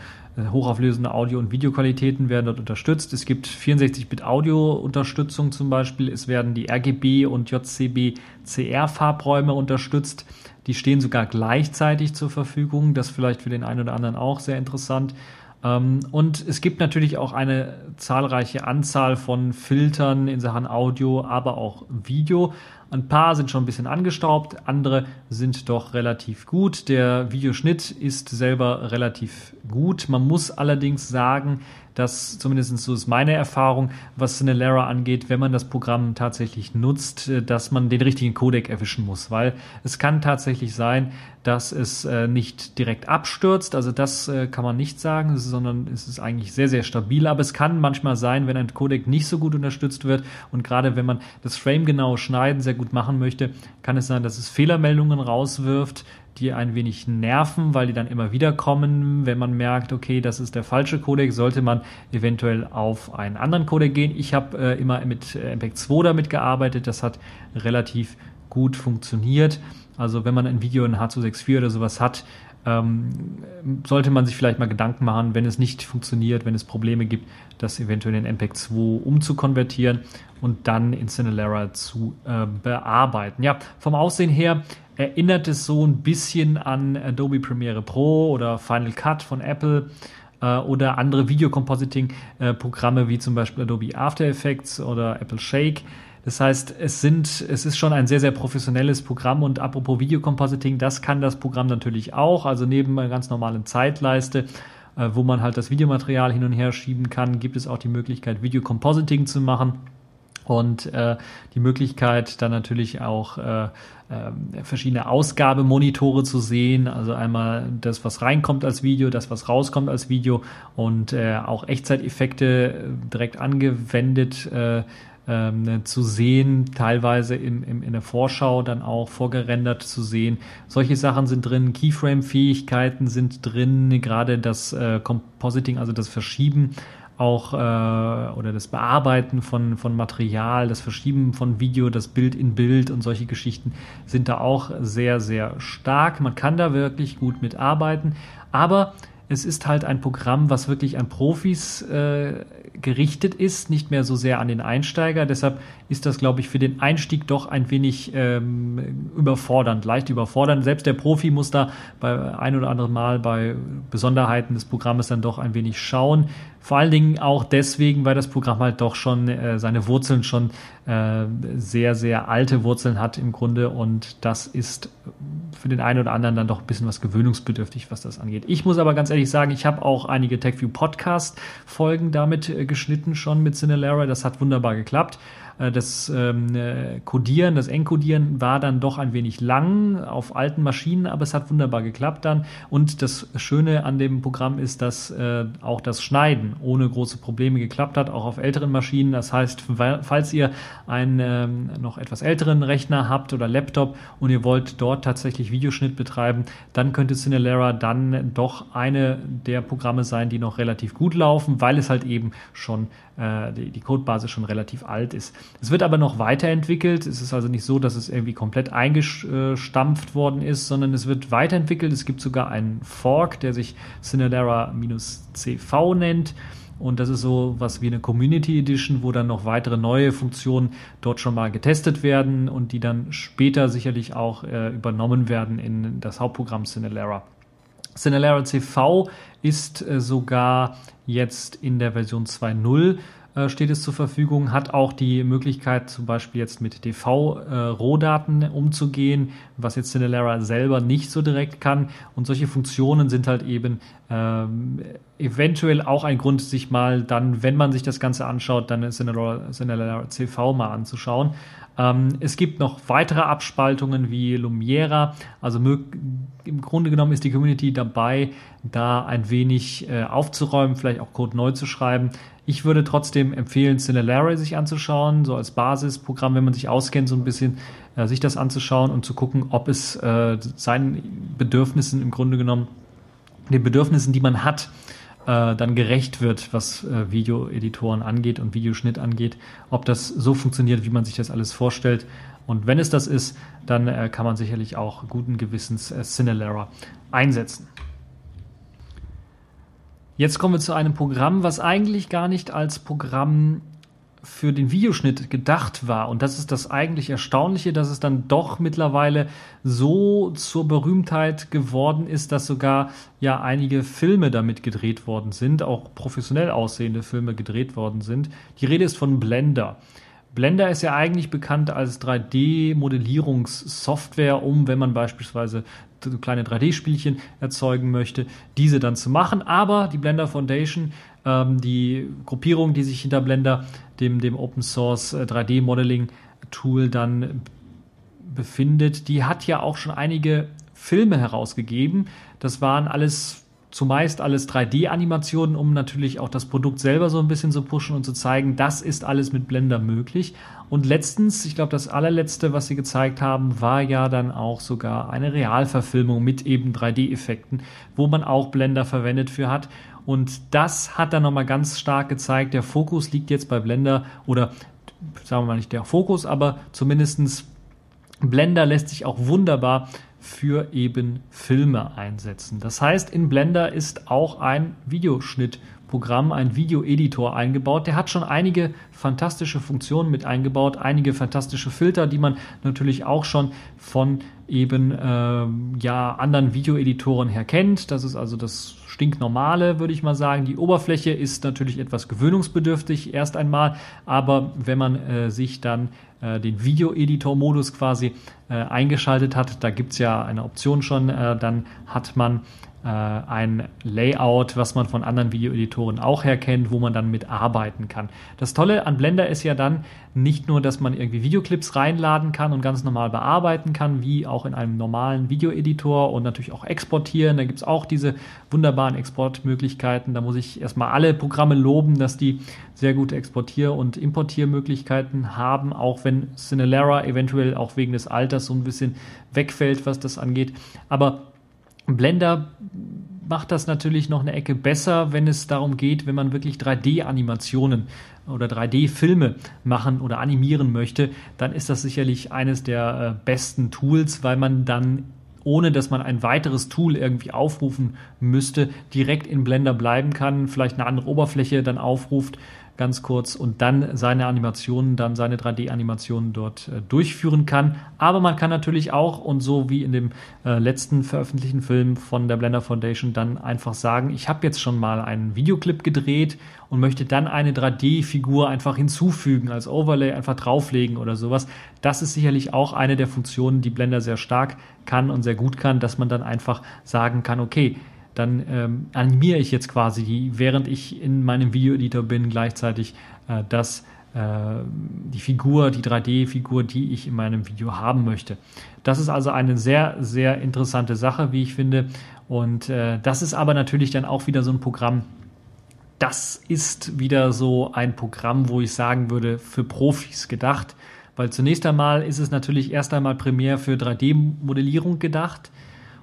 S2: hochauflösende Audio- und Videoqualitäten werden dort unterstützt. Es gibt 64-Bit-Audio-Unterstützung zum Beispiel. Es werden die RGB und JCB-CR-Farbräume unterstützt. Die stehen sogar gleichzeitig zur Verfügung. Das vielleicht für den einen oder anderen auch sehr interessant. Ähm, und es gibt natürlich auch eine zahlreiche Anzahl von Filtern in Sachen Audio, aber auch Video. Ein paar sind schon ein bisschen angestaubt, andere sind doch relativ gut. Der Videoschnitt ist selber relativ gut. Man muss allerdings sagen, dass zumindest so ist meine Erfahrung, was Cinelera angeht, wenn man das Programm tatsächlich nutzt, äh, dass man den richtigen Codec erwischen muss, weil es kann tatsächlich sein, dass es äh, nicht direkt abstürzt. Also das äh, kann man nicht sagen, sondern es ist eigentlich sehr, sehr stabil. Aber es kann manchmal sein, wenn ein Codec nicht so gut unterstützt wird und gerade wenn man das Frame genau schneiden sehr gut machen möchte, kann es sein, dass es Fehlermeldungen rauswirft, die ein wenig nerven, weil die dann immer wieder kommen. Wenn man merkt, okay, das ist der falsche Codec, sollte man eventuell auf einen anderen Codec gehen. Ich habe äh, immer mit äh, MPEG 2 damit gearbeitet. Das hat relativ gut funktioniert. Also wenn man ein Video in H264 oder sowas hat, ähm, sollte man sich vielleicht mal Gedanken machen, wenn es nicht funktioniert, wenn es Probleme gibt, das eventuell in MPEG 2 umzukonvertieren und dann in Cinelera zu äh, bearbeiten. Ja, vom Aussehen her erinnert es so ein bisschen an Adobe Premiere Pro oder Final Cut von Apple äh, oder andere Videocompositing-Programme wie zum Beispiel Adobe After Effects oder Apple Shake. Das heißt, es sind, es ist schon ein sehr, sehr professionelles Programm und apropos Videocompositing, das kann das Programm natürlich auch. Also neben einer ganz normalen Zeitleiste, äh, wo man halt das Videomaterial hin und her schieben kann, gibt es auch die Möglichkeit, Videocompositing zu machen und äh, die Möglichkeit dann natürlich auch äh, verschiedene Ausgabemonitore zu sehen, also einmal das, was reinkommt als Video, das, was rauskommt als Video und äh, auch Echtzeiteffekte äh, direkt angewendet äh, ähm, zu sehen, teilweise im, im, in der Vorschau dann auch vorgerendert zu sehen. Solche Sachen sind drin, Keyframe-Fähigkeiten sind drin, gerade das äh, Compositing, also das Verschieben auch äh, oder das Bearbeiten von, von Material, das Verschieben von Video, das Bild in Bild und solche Geschichten sind da auch sehr, sehr stark. Man kann da wirklich gut mitarbeiten, aber es ist halt ein Programm, was wirklich an Profis äh, gerichtet ist, nicht mehr so sehr an den Einsteiger. Deshalb ist das, glaube ich, für den Einstieg doch ein wenig ähm, überfordernd, leicht überfordernd. Selbst der Profi muss da bei ein oder anderen Mal bei Besonderheiten des Programmes dann doch ein wenig schauen. Vor allen Dingen auch deswegen, weil das Programm halt doch schon äh, seine Wurzeln schon äh, sehr, sehr alte Wurzeln hat im Grunde und das ist für den einen oder anderen dann doch ein bisschen was gewöhnungsbedürftig, was das angeht. Ich muss aber ganz ehrlich sagen, ich habe auch einige TechView Podcast Folgen damit äh, geschnitten schon mit Cinelera. Das hat wunderbar geklappt. Äh, das ähm, äh, Codieren, das Encodieren war dann doch ein wenig lang auf alten Maschinen, aber es hat wunderbar geklappt dann. Und das Schöne an dem Programm ist, dass äh, auch das Schneiden ohne große Probleme geklappt hat, auch auf älteren Maschinen. Das heißt, falls ihr einen ähm, noch etwas älteren Rechner habt oder Laptop und ihr wollt dort tatsächlich Videoschnitt betreiben, dann könnte Cinelera dann doch eine der Programme sein, die noch relativ gut laufen, weil es halt eben schon äh, die, die Codebasis schon relativ alt ist. Es wird aber noch weiterentwickelt. Es ist also nicht so, dass es irgendwie komplett eingestampft worden ist, sondern es wird weiterentwickelt. Es gibt sogar einen Fork, der sich Cinedera-CV nennt. Und das ist so was wie eine Community Edition, wo dann noch weitere neue Funktionen dort schon mal getestet werden und die dann später sicherlich auch äh, übernommen werden in das Hauptprogramm Cinelera. Cinelera CV ist äh, sogar jetzt in der Version 2.0 äh, steht es zur Verfügung, hat auch die Möglichkeit, zum Beispiel jetzt mit DV-Rohdaten äh, umzugehen, was jetzt Cinelera selber nicht so direkt kann. Und solche Funktionen sind halt eben ähm, eventuell auch ein Grund, sich mal dann, wenn man sich das Ganze anschaut, dann Cinelera, Cinelera CV mal anzuschauen. Ähm, es gibt noch weitere Abspaltungen wie Lumiera. Also im Grunde genommen ist die Community dabei, da ein wenig äh, aufzuräumen, vielleicht auch Code neu zu schreiben. Ich würde trotzdem empfehlen, Cinellara sich anzuschauen, so als Basisprogramm, wenn man sich auskennt, so ein bisschen äh, sich das anzuschauen und zu gucken, ob es äh, seinen Bedürfnissen im Grunde genommen, den Bedürfnissen, die man hat, äh, dann gerecht wird, was äh, Videoeditoren angeht und Videoschnitt angeht, ob das so funktioniert, wie man sich das alles vorstellt. Und wenn es das ist, dann äh, kann man sicherlich auch guten Gewissens äh, Cinellara einsetzen. Jetzt kommen wir zu einem Programm, was eigentlich gar nicht als Programm für den Videoschnitt gedacht war. Und das ist das eigentlich Erstaunliche, dass es dann doch mittlerweile so zur Berühmtheit geworden ist, dass sogar ja einige Filme damit gedreht worden sind, auch professionell aussehende Filme gedreht worden sind. Die Rede ist von Blender. Blender ist ja eigentlich bekannt als 3D-Modellierungssoftware, um, wenn man beispielsweise kleine 3D-Spielchen erzeugen möchte, diese dann zu machen. Aber die Blender Foundation, ähm, die Gruppierung, die sich hinter Blender dem, dem Open Source 3D äh, dann befindet, die hat ja auch schon einige Filme herausgegeben. Das waren alles zumeist alles 3D-Animationen, um natürlich auch das Produkt selber so ein bisschen zu pushen und zu zeigen, das ist alles mit Blender möglich. Und letztens, ich glaube, das allerletzte, was sie gezeigt haben, war ja dann auch sogar eine Realverfilmung mit eben 3D-Effekten, wo man auch Blender verwendet für hat. Und das hat dann nochmal ganz stark gezeigt, der Fokus liegt jetzt bei Blender oder sagen wir mal nicht der Fokus, aber zumindestens Blender lässt sich auch wunderbar für eben Filme einsetzen. Das heißt, in Blender ist auch ein Videoschnittprogramm, ein Videoeditor eingebaut. Der hat schon einige fantastische Funktionen mit eingebaut, einige fantastische Filter, die man natürlich auch schon von eben äh, ja anderen Videoeditoren her kennt. Das ist also das stinknormale, würde ich mal sagen. Die Oberfläche ist natürlich etwas gewöhnungsbedürftig erst einmal, aber wenn man äh, sich dann äh, den Video-Editor-Modus quasi äh, eingeschaltet hat, da gibt es ja eine Option schon, äh, dann hat man ein Layout, was man von anderen Videoeditoren auch herkennt, wo man dann mit arbeiten kann. Das Tolle an Blender ist ja dann nicht nur, dass man irgendwie Videoclips reinladen kann und ganz normal bearbeiten kann, wie auch in einem normalen Videoeditor und natürlich auch exportieren. Da gibt es auch diese wunderbaren Exportmöglichkeiten. Da muss ich erstmal alle Programme loben, dass die sehr gute Exportier- und Importiermöglichkeiten haben, auch wenn Cinelera eventuell auch wegen des Alters so ein bisschen wegfällt, was das angeht. Aber Blender macht das natürlich noch eine Ecke besser, wenn es darum geht, wenn man wirklich 3D-Animationen oder 3D-Filme machen oder animieren möchte, dann ist das sicherlich eines der äh, besten Tools, weil man dann ohne dass man ein weiteres Tool irgendwie aufrufen müsste, direkt in Blender bleiben kann, vielleicht eine andere Oberfläche dann aufruft ganz kurz und dann seine Animationen, dann seine 3D-Animationen dort äh, durchführen kann. Aber man kann natürlich auch, und so wie in dem äh, letzten veröffentlichten Film von der Blender Foundation, dann einfach sagen, ich habe jetzt schon mal einen Videoclip gedreht und möchte dann eine 3D-Figur einfach hinzufügen, als Overlay einfach drauflegen oder sowas. Das ist sicherlich auch eine der Funktionen, die Blender sehr stark kann und sehr gut kann, dass man dann einfach sagen kann, okay, dann ähm, animiere ich jetzt quasi, die, während ich in meinem Videoeditor bin, gleichzeitig äh, das, äh, die Figur, die 3D-Figur, die ich in meinem Video haben möchte. Das ist also eine sehr, sehr interessante Sache, wie ich finde. Und äh, das ist aber natürlich dann auch wieder so ein Programm, das ist wieder so ein Programm, wo ich sagen würde, für Profis gedacht. Weil zunächst einmal ist es natürlich erst einmal primär für 3D-Modellierung gedacht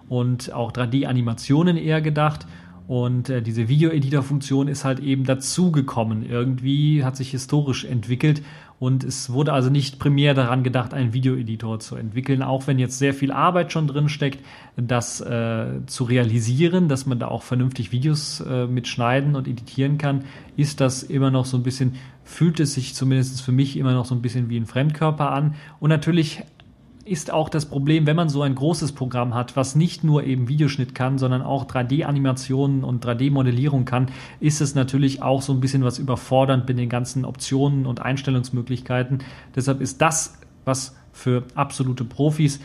S2: und auch 3D-Animationen eher gedacht. Und äh, diese Video-Editor-Funktion ist halt eben dazugekommen. Irgendwie hat sich historisch entwickelt und es wurde also nicht primär daran gedacht, einen Videoeditor zu entwickeln, auch wenn jetzt sehr viel Arbeit schon drin steckt, das äh, zu realisieren, dass man da auch vernünftig Videos äh, mitschneiden und editieren kann, ist das immer noch so ein bisschen, fühlt es sich zumindest für mich immer noch so ein bisschen wie ein Fremdkörper an. Und natürlich ist auch das Problem, wenn man so ein großes Programm hat, was nicht nur eben Videoschnitt kann, sondern auch 3D-Animationen und 3D-Modellierung kann, ist es natürlich auch so ein bisschen was überfordernd mit den ganzen Optionen und Einstellungsmöglichkeiten. Deshalb ist das was für absolute Profis,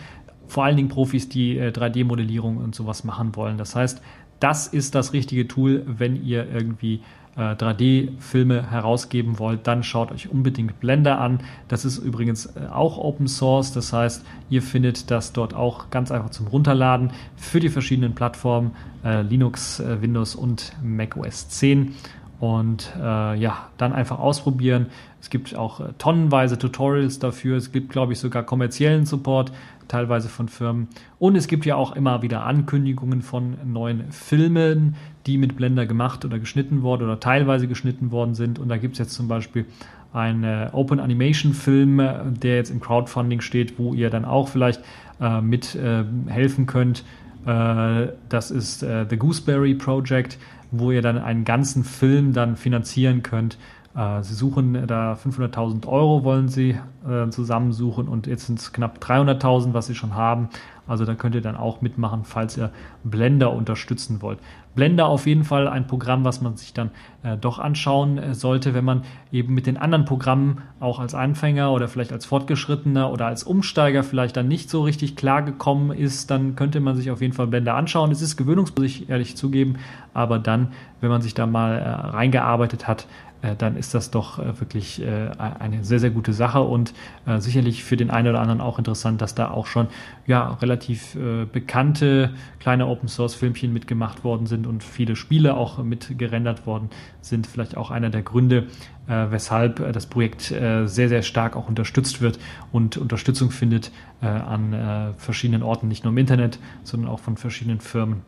S2: vor allen Dingen Profis, die 3D-Modellierung äh, und sowas machen wollen. Das heißt, das ist das richtige Tool, wenn ihr irgendwie 3D-Filme äh, herausgeben wollt, dann schaut euch unbedingt Blender an. Das ist übrigens äh, auch Open Source, das heißt, ihr findet das dort auch ganz einfach zum Runterladen für die verschiedenen Plattformen äh, Linux, äh, Windows und Mac OS 10. Und äh, ja, dann einfach ausprobieren. Es gibt auch äh, tonnenweise Tutorials dafür. Es gibt, glaube ich, sogar kommerziellen Support, teilweise von Firmen. Und es gibt ja auch immer wieder Ankündigungen von neuen Filmen, die mit Blender gemacht oder geschnitten worden oder teilweise geschnitten worden sind. Und da gibt es jetzt zum Beispiel einen äh, Open Animation Film, äh, der jetzt im Crowdfunding steht, wo ihr dann auch vielleicht äh, mit äh, helfen könnt. Äh, das ist äh, The Gooseberry Project, wo ihr dann einen ganzen Film dann finanzieren könnt sie suchen da 500.000 Euro wollen sie äh, zusammensuchen und jetzt sind es knapp 300.000, was sie schon haben. Also da könnt ihr dann auch mitmachen, falls ihr Blender unterstützen wollt. Blender auf jeden Fall ein Programm, was man sich dann äh, doch anschauen äh, sollte, wenn man eben mit den anderen Programmen auch als Anfänger oder vielleicht als Fortgeschrittener oder als Umsteiger vielleicht dann nicht so richtig klar gekommen ist, dann könnte man sich auf jeden Fall Blender anschauen. Es ist gewöhnungsbedürftig, ehrlich zugeben, aber dann, wenn man sich da mal äh, reingearbeitet hat, äh, dann ist das doch äh, wirklich äh, eine sehr, sehr gute Sache und sicherlich für den einen oder anderen auch interessant, dass da auch schon ja, relativ bekannte kleine Open Source Filmchen mitgemacht worden sind und viele Spiele auch mit gerendert worden sind. Vielleicht auch einer der Gründe, weshalb das Projekt sehr, sehr stark auch unterstützt wird und Unterstützung findet an verschiedenen Orten, nicht nur im Internet, sondern auch von verschiedenen Firmen.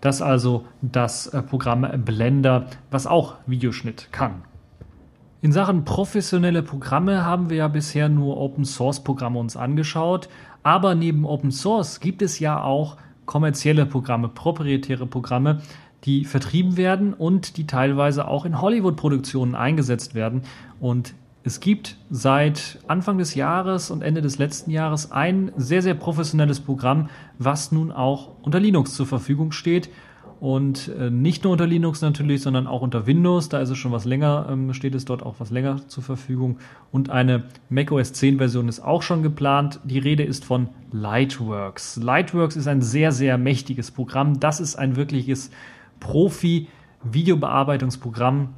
S2: Das also das Programm Blender, was auch Videoschnitt kann. In Sachen professionelle Programme haben wir ja bisher nur Open Source Programme uns angeschaut, aber neben Open Source gibt es ja auch kommerzielle Programme, proprietäre Programme, die vertrieben werden und die teilweise auch in Hollywood-Produktionen eingesetzt werden. Und es gibt seit Anfang des Jahres und Ende des letzten Jahres ein sehr, sehr professionelles Programm, was nun auch unter Linux zur Verfügung steht und äh, nicht nur unter Linux natürlich, sondern auch unter Windows. Da ist es schon was länger, ähm, steht es dort auch was länger zur Verfügung. Und eine macOS 10 Version ist auch schon geplant. Die Rede ist von Lightworks. Lightworks ist ein sehr, sehr mächtiges Programm. Das ist ein wirkliches Profi-Videobearbeitungsprogramm.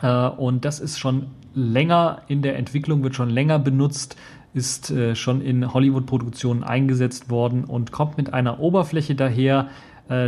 S2: Äh, und das ist schon länger in der Entwicklung, wird schon länger benutzt ist äh, schon in Hollywood-Produktionen eingesetzt worden und kommt mit einer Oberfläche daher,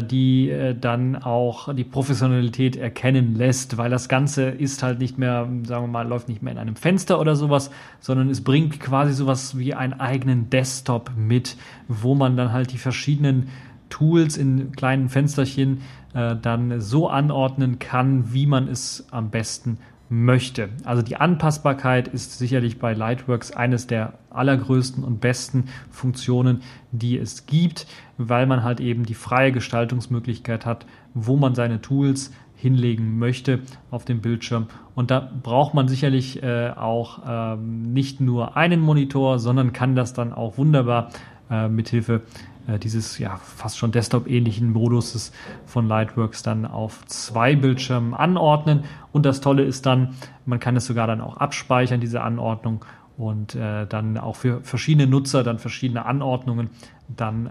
S2: die äh, dann auch die Professionalität erkennen lässt, weil das Ganze ist halt nicht mehr, sagen wir mal, läuft nicht mehr in einem Fenster oder sowas, sondern es bringt quasi sowas wie einen eigenen Desktop mit, wo man dann halt die verschiedenen Tools in kleinen Fensterchen äh, dann so anordnen kann, wie man es am besten möchte. Also die Anpassbarkeit ist sicherlich bei Lightworks eines der allergrößten und besten Funktionen, die es gibt, weil man halt eben die freie Gestaltungsmöglichkeit hat, wo man seine Tools hinlegen möchte auf dem Bildschirm. Und da braucht man sicherlich äh, auch ähm, nicht nur einen Monitor, sondern kann das dann auch wunderbar äh, mithilfe äh, dieses ja fast schon Desktop-ähnlichen Modus von Lightworks dann auf zwei Bildschirmen anordnen. Und das Tolle ist dann, man kann es sogar dann auch abspeichern, diese Anordnung, und äh, dann auch für verschiedene Nutzer dann verschiedene Anordnungen dann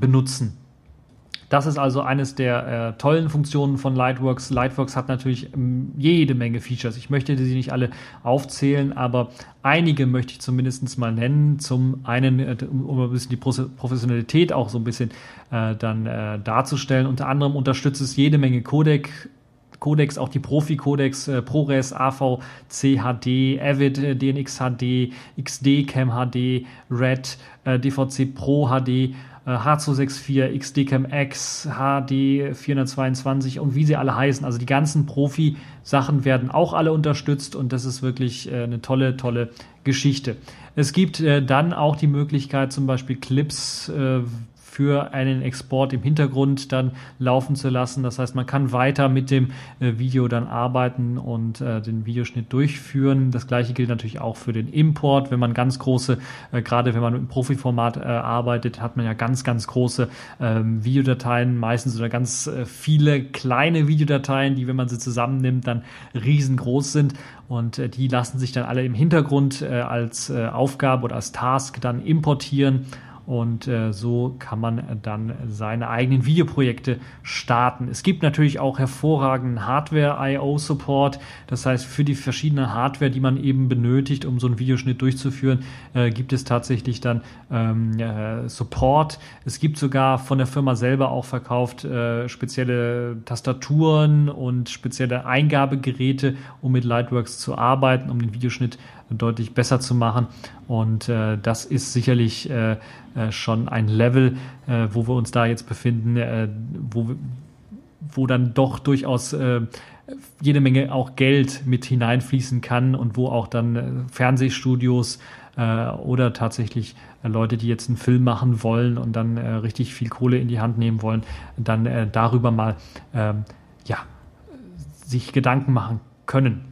S2: benutzen. Das ist also eines der äh, tollen Funktionen von Lightworks. Lightworks hat natürlich ähm, jede Menge Features. Ich möchte sie nicht alle aufzählen, aber einige möchte ich zumindest mal nennen. Zum einen, äh, um ein bisschen die Professionalität auch so ein bisschen äh, dann äh, darzustellen. Unter anderem unterstützt es jede Menge Codec, Codecs, auch die Profi-Codecs, äh, ProRes, AV, CHD, Avid, äh, DNX HD, XD Cam HD, Red, äh, DVC Pro HD H264, XDCAM X, HD 422 und wie sie alle heißen. Also die ganzen Profi-Sachen werden auch alle unterstützt und das ist wirklich äh, eine tolle, tolle Geschichte. Es gibt äh, dann auch die Möglichkeit, zum Beispiel Clips äh, für einen Export im Hintergrund dann laufen zu lassen. Das heißt, man kann weiter mit dem äh, Video dann arbeiten und äh, den Videoschnitt durchführen. Das gleiche gilt natürlich auch für den Import. Wenn man ganz große, äh, gerade wenn man im Profiformat arbeitet, hat man ja ganz, ganz große ähm, Videodateien meistens oder ganz viele kleine Videodateien, die, wenn man sie zusammennimmt, dann riesengroß sind. Und die lassen sich dann alle im Hintergrund als Aufgabe oder als Task dann importieren und äh, so kann man dann seine eigenen Videoprojekte starten. Es gibt natürlich auch hervorragenden Hardware-IO-Support. Das heißt, für die verschiedenen Hardware, die man eben benötigt, um so einen Videoschnitt durchzuführen, äh, gibt es tatsächlich dann ähm, äh, Support. Es gibt sogar von der Firma selber auch verkauft äh, spezielle Tastaturen und spezielle Eingabegeräte, um mit Lightworks zu arbeiten, um den Videoschnitt deutlich besser zu machen. Und äh, das ist sicherlich äh, äh, schon ein Level, äh, wo wir uns da jetzt befinden, äh, wo, wo dann doch durchaus jede Menge auch Geld mit hineinfließen kann und wo auch dann Fernsehstudios oder tatsächlich Leute, die jetzt einen Film machen wollen und dann richtig viel Kohle in die Hand nehmen wollen, dann darüber mal äh, ja, sich Gedanken machen können.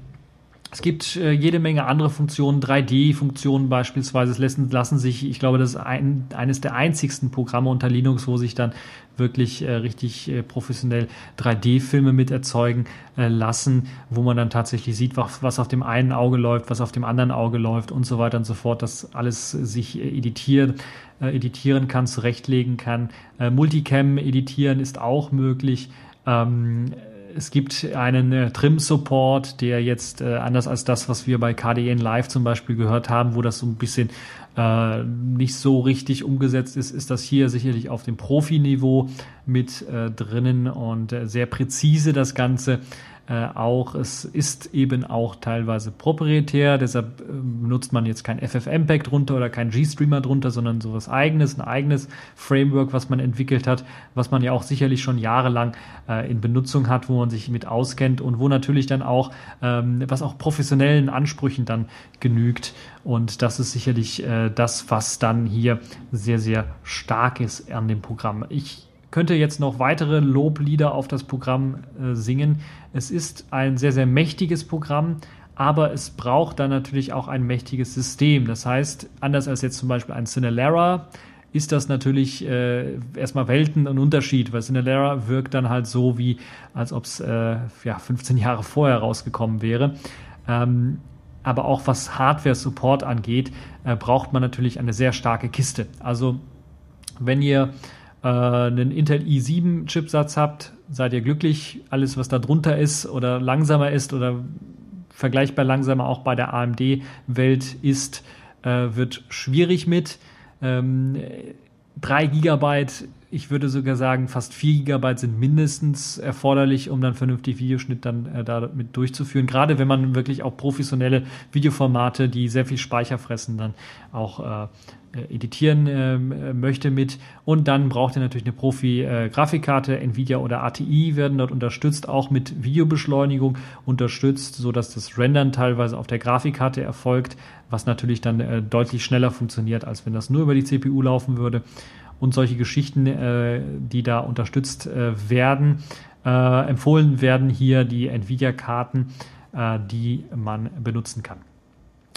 S2: Es gibt äh, jede Menge andere Funktionen, 3D-Funktionen beispielsweise. Es lassen, lassen sich, ich glaube, das ist ein, eines der einzigsten Programme unter Linux, wo sich dann wirklich äh, richtig äh, professionell 3D-Filme mit erzeugen äh, lassen, wo man dann tatsächlich sieht, was, was auf dem einen Auge läuft, was auf dem anderen Auge läuft und so weiter und so fort, dass alles sich äh, editiert, äh, editieren kann, zurechtlegen kann. Multicam editieren ist auch möglich. Ähm, es gibt einen äh, Trim-Support, der jetzt äh, anders als das, was wir bei KDN Live zum Beispiel gehört haben, wo das so ein bisschen äh, nicht so richtig umgesetzt ist, ist das hier sicherlich auf dem Profiniveau mit äh, drinnen und äh, sehr präzise das Ganze äh, auch. Es ist eben auch teilweise proprietär, deshalb äh, benutzt man jetzt kein FFmpeg drunter oder kein G-Streamer drunter, sondern sowas eigenes, ein eigenes Framework, was man entwickelt hat, was man ja auch sicherlich schon jahrelang äh, in Benutzung hat, wo man sich mit auskennt und wo natürlich dann auch, ähm, was auch professionellen Ansprüchen dann genügt. Und das ist sicherlich äh, das, was dann hier sehr, sehr stark ist an dem Programm. Ich könnte jetzt noch weitere Loblieder auf das Programm äh, singen. Es ist ein sehr, sehr mächtiges Programm, aber es braucht dann natürlich auch ein mächtiges System. Das heißt, anders als jetzt zum Beispiel ein Cinelera, ist das natürlich äh, erstmal Welten ein Unterschied, weil Cinelera wirkt dann halt so, wie als ob es äh, ja, 15 Jahre vorher rausgekommen wäre. Ähm, aber auch was Hardware-Support angeht, äh, braucht man natürlich eine sehr starke Kiste. Also wenn ihr äh, einen Intel i7 Chipsatz habt, seid ihr glücklich. Alles, was da drunter ist oder langsamer ist oder vergleichbar langsamer auch bei der AMD-Welt ist, äh, wird schwierig mit. Ähm, 3 Gigabyte, ich würde sogar sagen, fast 4 Gigabyte sind mindestens erforderlich, um dann vernünftig Videoschnitt dann äh, damit durchzuführen. Gerade wenn man wirklich auch professionelle Videoformate, die sehr viel Speicher fressen, dann auch äh, äh, editieren äh, möchte mit. Und dann braucht ihr natürlich eine Profi-Grafikkarte, Nvidia oder ATI werden dort unterstützt, auch mit Videobeschleunigung unterstützt, so dass das Rendern teilweise auf der Grafikkarte erfolgt, was natürlich dann äh, deutlich schneller funktioniert, als wenn das nur über die CPU laufen würde. Und solche Geschichten, äh, die da unterstützt äh, werden, empfohlen werden hier die Nvidia-Karten, die man benutzen kann.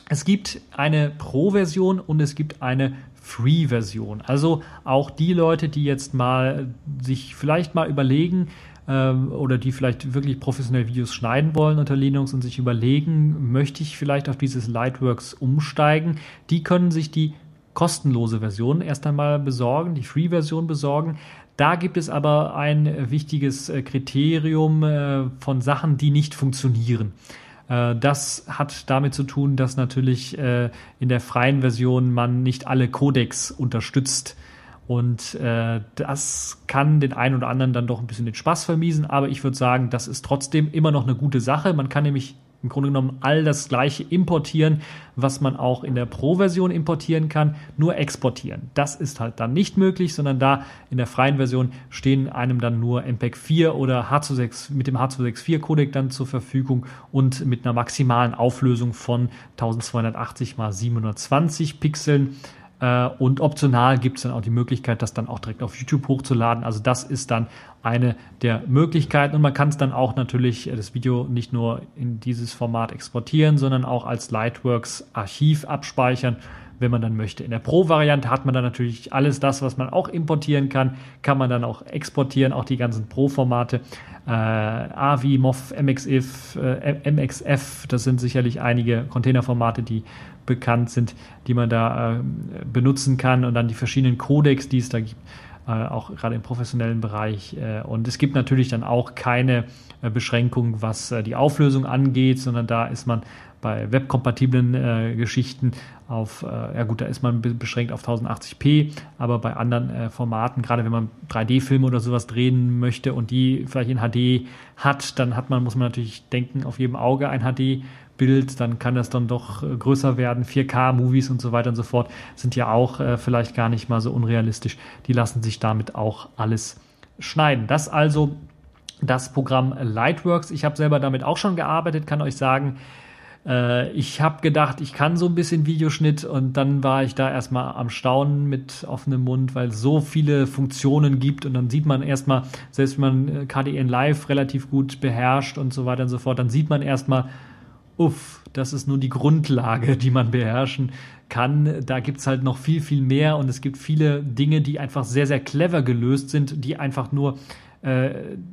S2: Es gibt eine Pro-Version und es gibt eine Free-Version. Also auch die Leute, die jetzt mal sich vielleicht mal überlegen ähm, oder die vielleicht wirklich professionell Videos schneiden wollen unter Linux und sich überlegen, möchte ich vielleicht auf dieses Lightworks umsteigen, die können sich die kostenlose Version erst einmal besorgen, die Free-Version besorgen. Da gibt es aber ein wichtiges äh, Kriterium äh, von Sachen, die nicht funktionieren. Äh, das hat damit zu tun, dass natürlich in der freien Version man nicht alle Codecs unterstützt. Und das kann den einen oder anderen dann doch ein bisschen den Spaß vermiesen, aber ich würde sagen, das ist trotzdem immer noch eine gute Sache. Man kann nämlich im Grunde genommen all das gleiche importieren, was man auch in der Pro-Version importieren kann, nur exportieren. Das ist halt dann nicht möglich, sondern da in der freien Version stehen einem dann nur MPEG 4 oder H264 mit dem H264 Codec dann zur Verfügung und mit einer maximalen Auflösung von 1280 x 720 Pixeln. Äh, und optional gibt es dann auch die Möglichkeit, das dann auch direkt auf YouTube hochzuladen. Also das ist dann eine der Möglichkeiten. Und man kann es dann auch natürlich äh, das Video nicht nur in dieses Format exportieren, sondern auch als Lightworks Archiv abspeichern, wenn man dann möchte. In der Pro-Variante hat man dann natürlich alles das, was man auch importieren kann, kann man dann auch exportieren, auch die ganzen Pro-Formate. Äh, AVI, MOV, MXF, äh, MXF, das sind sicherlich einige Containerformate, die bekannt sind, die man da äh, benutzen kann und dann die verschiedenen Codecs, die es da gibt äh, auch gerade im professionellen Bereich. Äh, und es gibt natürlich dann auch keine äh, Beschränkung, was die Auflösung angeht, sondern da ist man bei webkompatiblen äh, Geschichten auf, äh, ja gut, da ist man beschränkt auf 1080p, aber bei anderen äh, Formaten, gerade wenn man 3D-Filme oder sowas drehen möchte und die vielleicht in HD hat, dann hat man, muss man natürlich denken, auf jedem Auge ein HD Bild, dann kann das dann doch äh, größer werden. 4K-Movies und so weiter und so fort sind ja auch äh, vielleicht gar nicht mal so unrealistisch. Die lassen sich damit auch alles schneiden. Das also das Programm Lightworks. Ich habe selber damit auch schon gearbeitet, kann euch sagen, äh, ich habe gedacht, ich kann so ein bisschen Videoschnitt und dann war ich da erstmal am Staunen mit offenem Mund, weil es so viele Funktionen gibt und dann sieht man erstmal, selbst wenn man KDN Live relativ gut beherrscht und so weiter und so fort, dann sieht man erstmal, uff, das ist nur die Grundlage, die man beherrschen kann. Da gibt's halt noch viel, viel mehr und es gibt viele Dinge, die einfach sehr, sehr clever gelöst sind, die einfach nur äh,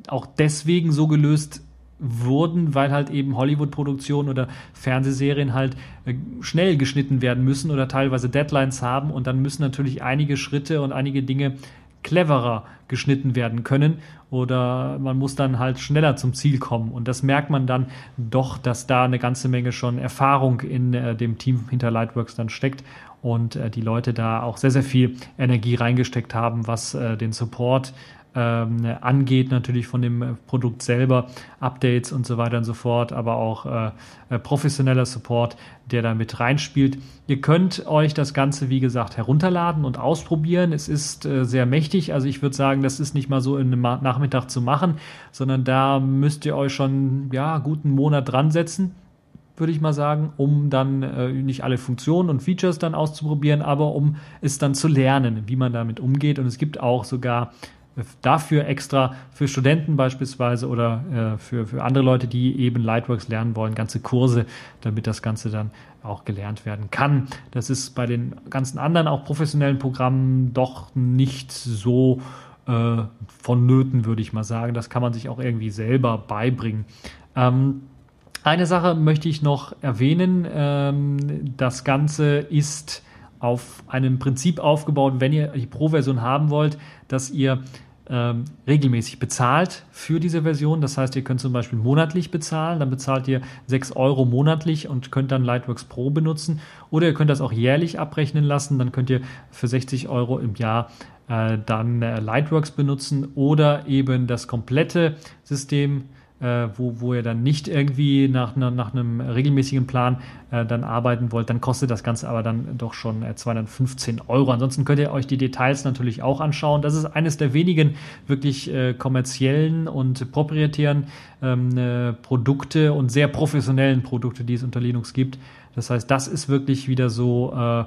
S2: auch deswegen so gelöst wurden, weil halt eben Hollywood-Produktionen oder Fernsehserien halt äh, schnell geschnitten werden müssen oder teilweise Deadlines haben und dann müssen natürlich einige Schritte und einige Dinge cleverer geschnitten werden können oder man muss dann halt schneller zum Ziel kommen. Und das merkt man dann doch, dass da eine ganze Menge schon Erfahrung in äh, dem Team hinter Lightworks dann steckt und äh, die Leute da auch sehr, sehr viel Energie reingesteckt haben, was äh, den Support ähm, angeht, natürlich von dem Produkt selber, Updates und so weiter und so fort, aber auch äh, äh, professioneller Support, der da mit reinspielt. Ihr könnt euch das Ganze, wie gesagt, herunterladen und ausprobieren. Es ist äh, sehr mächtig, also ich würde sagen, das ist nicht mal so in einem Nachmittag zu machen, sondern da müsst ihr euch schon ja guten Monat dran setzen würde ich mal sagen, um dann äh, nicht alle Funktionen und Features dann auszuprobieren, aber um es dann zu lernen, wie man damit umgeht. Und es gibt auch sogar dafür extra für Studenten beispielsweise oder äh, für, für andere Leute, die eben Lightworks lernen wollen, ganze Kurse, damit das Ganze dann auch gelernt werden kann. Das ist bei den ganzen anderen, auch professionellen Programmen doch nicht so äh, vonnöten, würde ich mal sagen. Das kann man sich auch irgendwie selber beibringen. Ähm, eine Sache möchte ich noch erwähnen. Ähm, das Ganze ist auf einem Prinzip aufgebaut, wenn ihr die Pro-Version haben wollt, dass ihr ähm, regelmäßig bezahlt für diese Version. Das heißt, ihr könnt zum Beispiel monatlich bezahlen, dann bezahlt ihr 6 Euro monatlich und könnt dann Lightworks Pro benutzen. Oder ihr könnt das auch jährlich abrechnen lassen, dann könnt ihr für 60 Euro im Jahr äh, dann äh, Lightworks benutzen oder eben das komplette System äh, wo, wo ihr dann nicht irgendwie nach, nach einem regelmäßigen Plan äh, dann arbeiten wollt, dann kostet das Ganze aber dann doch schon äh, 215 Euro. Ansonsten könnt ihr euch die Details natürlich auch anschauen. Das ist eines der wenigen wirklich äh, kommerziellen und proprietären ähm, äh, Produkte und sehr professionellen Produkte, die es unter Linux gibt. Das heißt, das ist wirklich wieder so äh,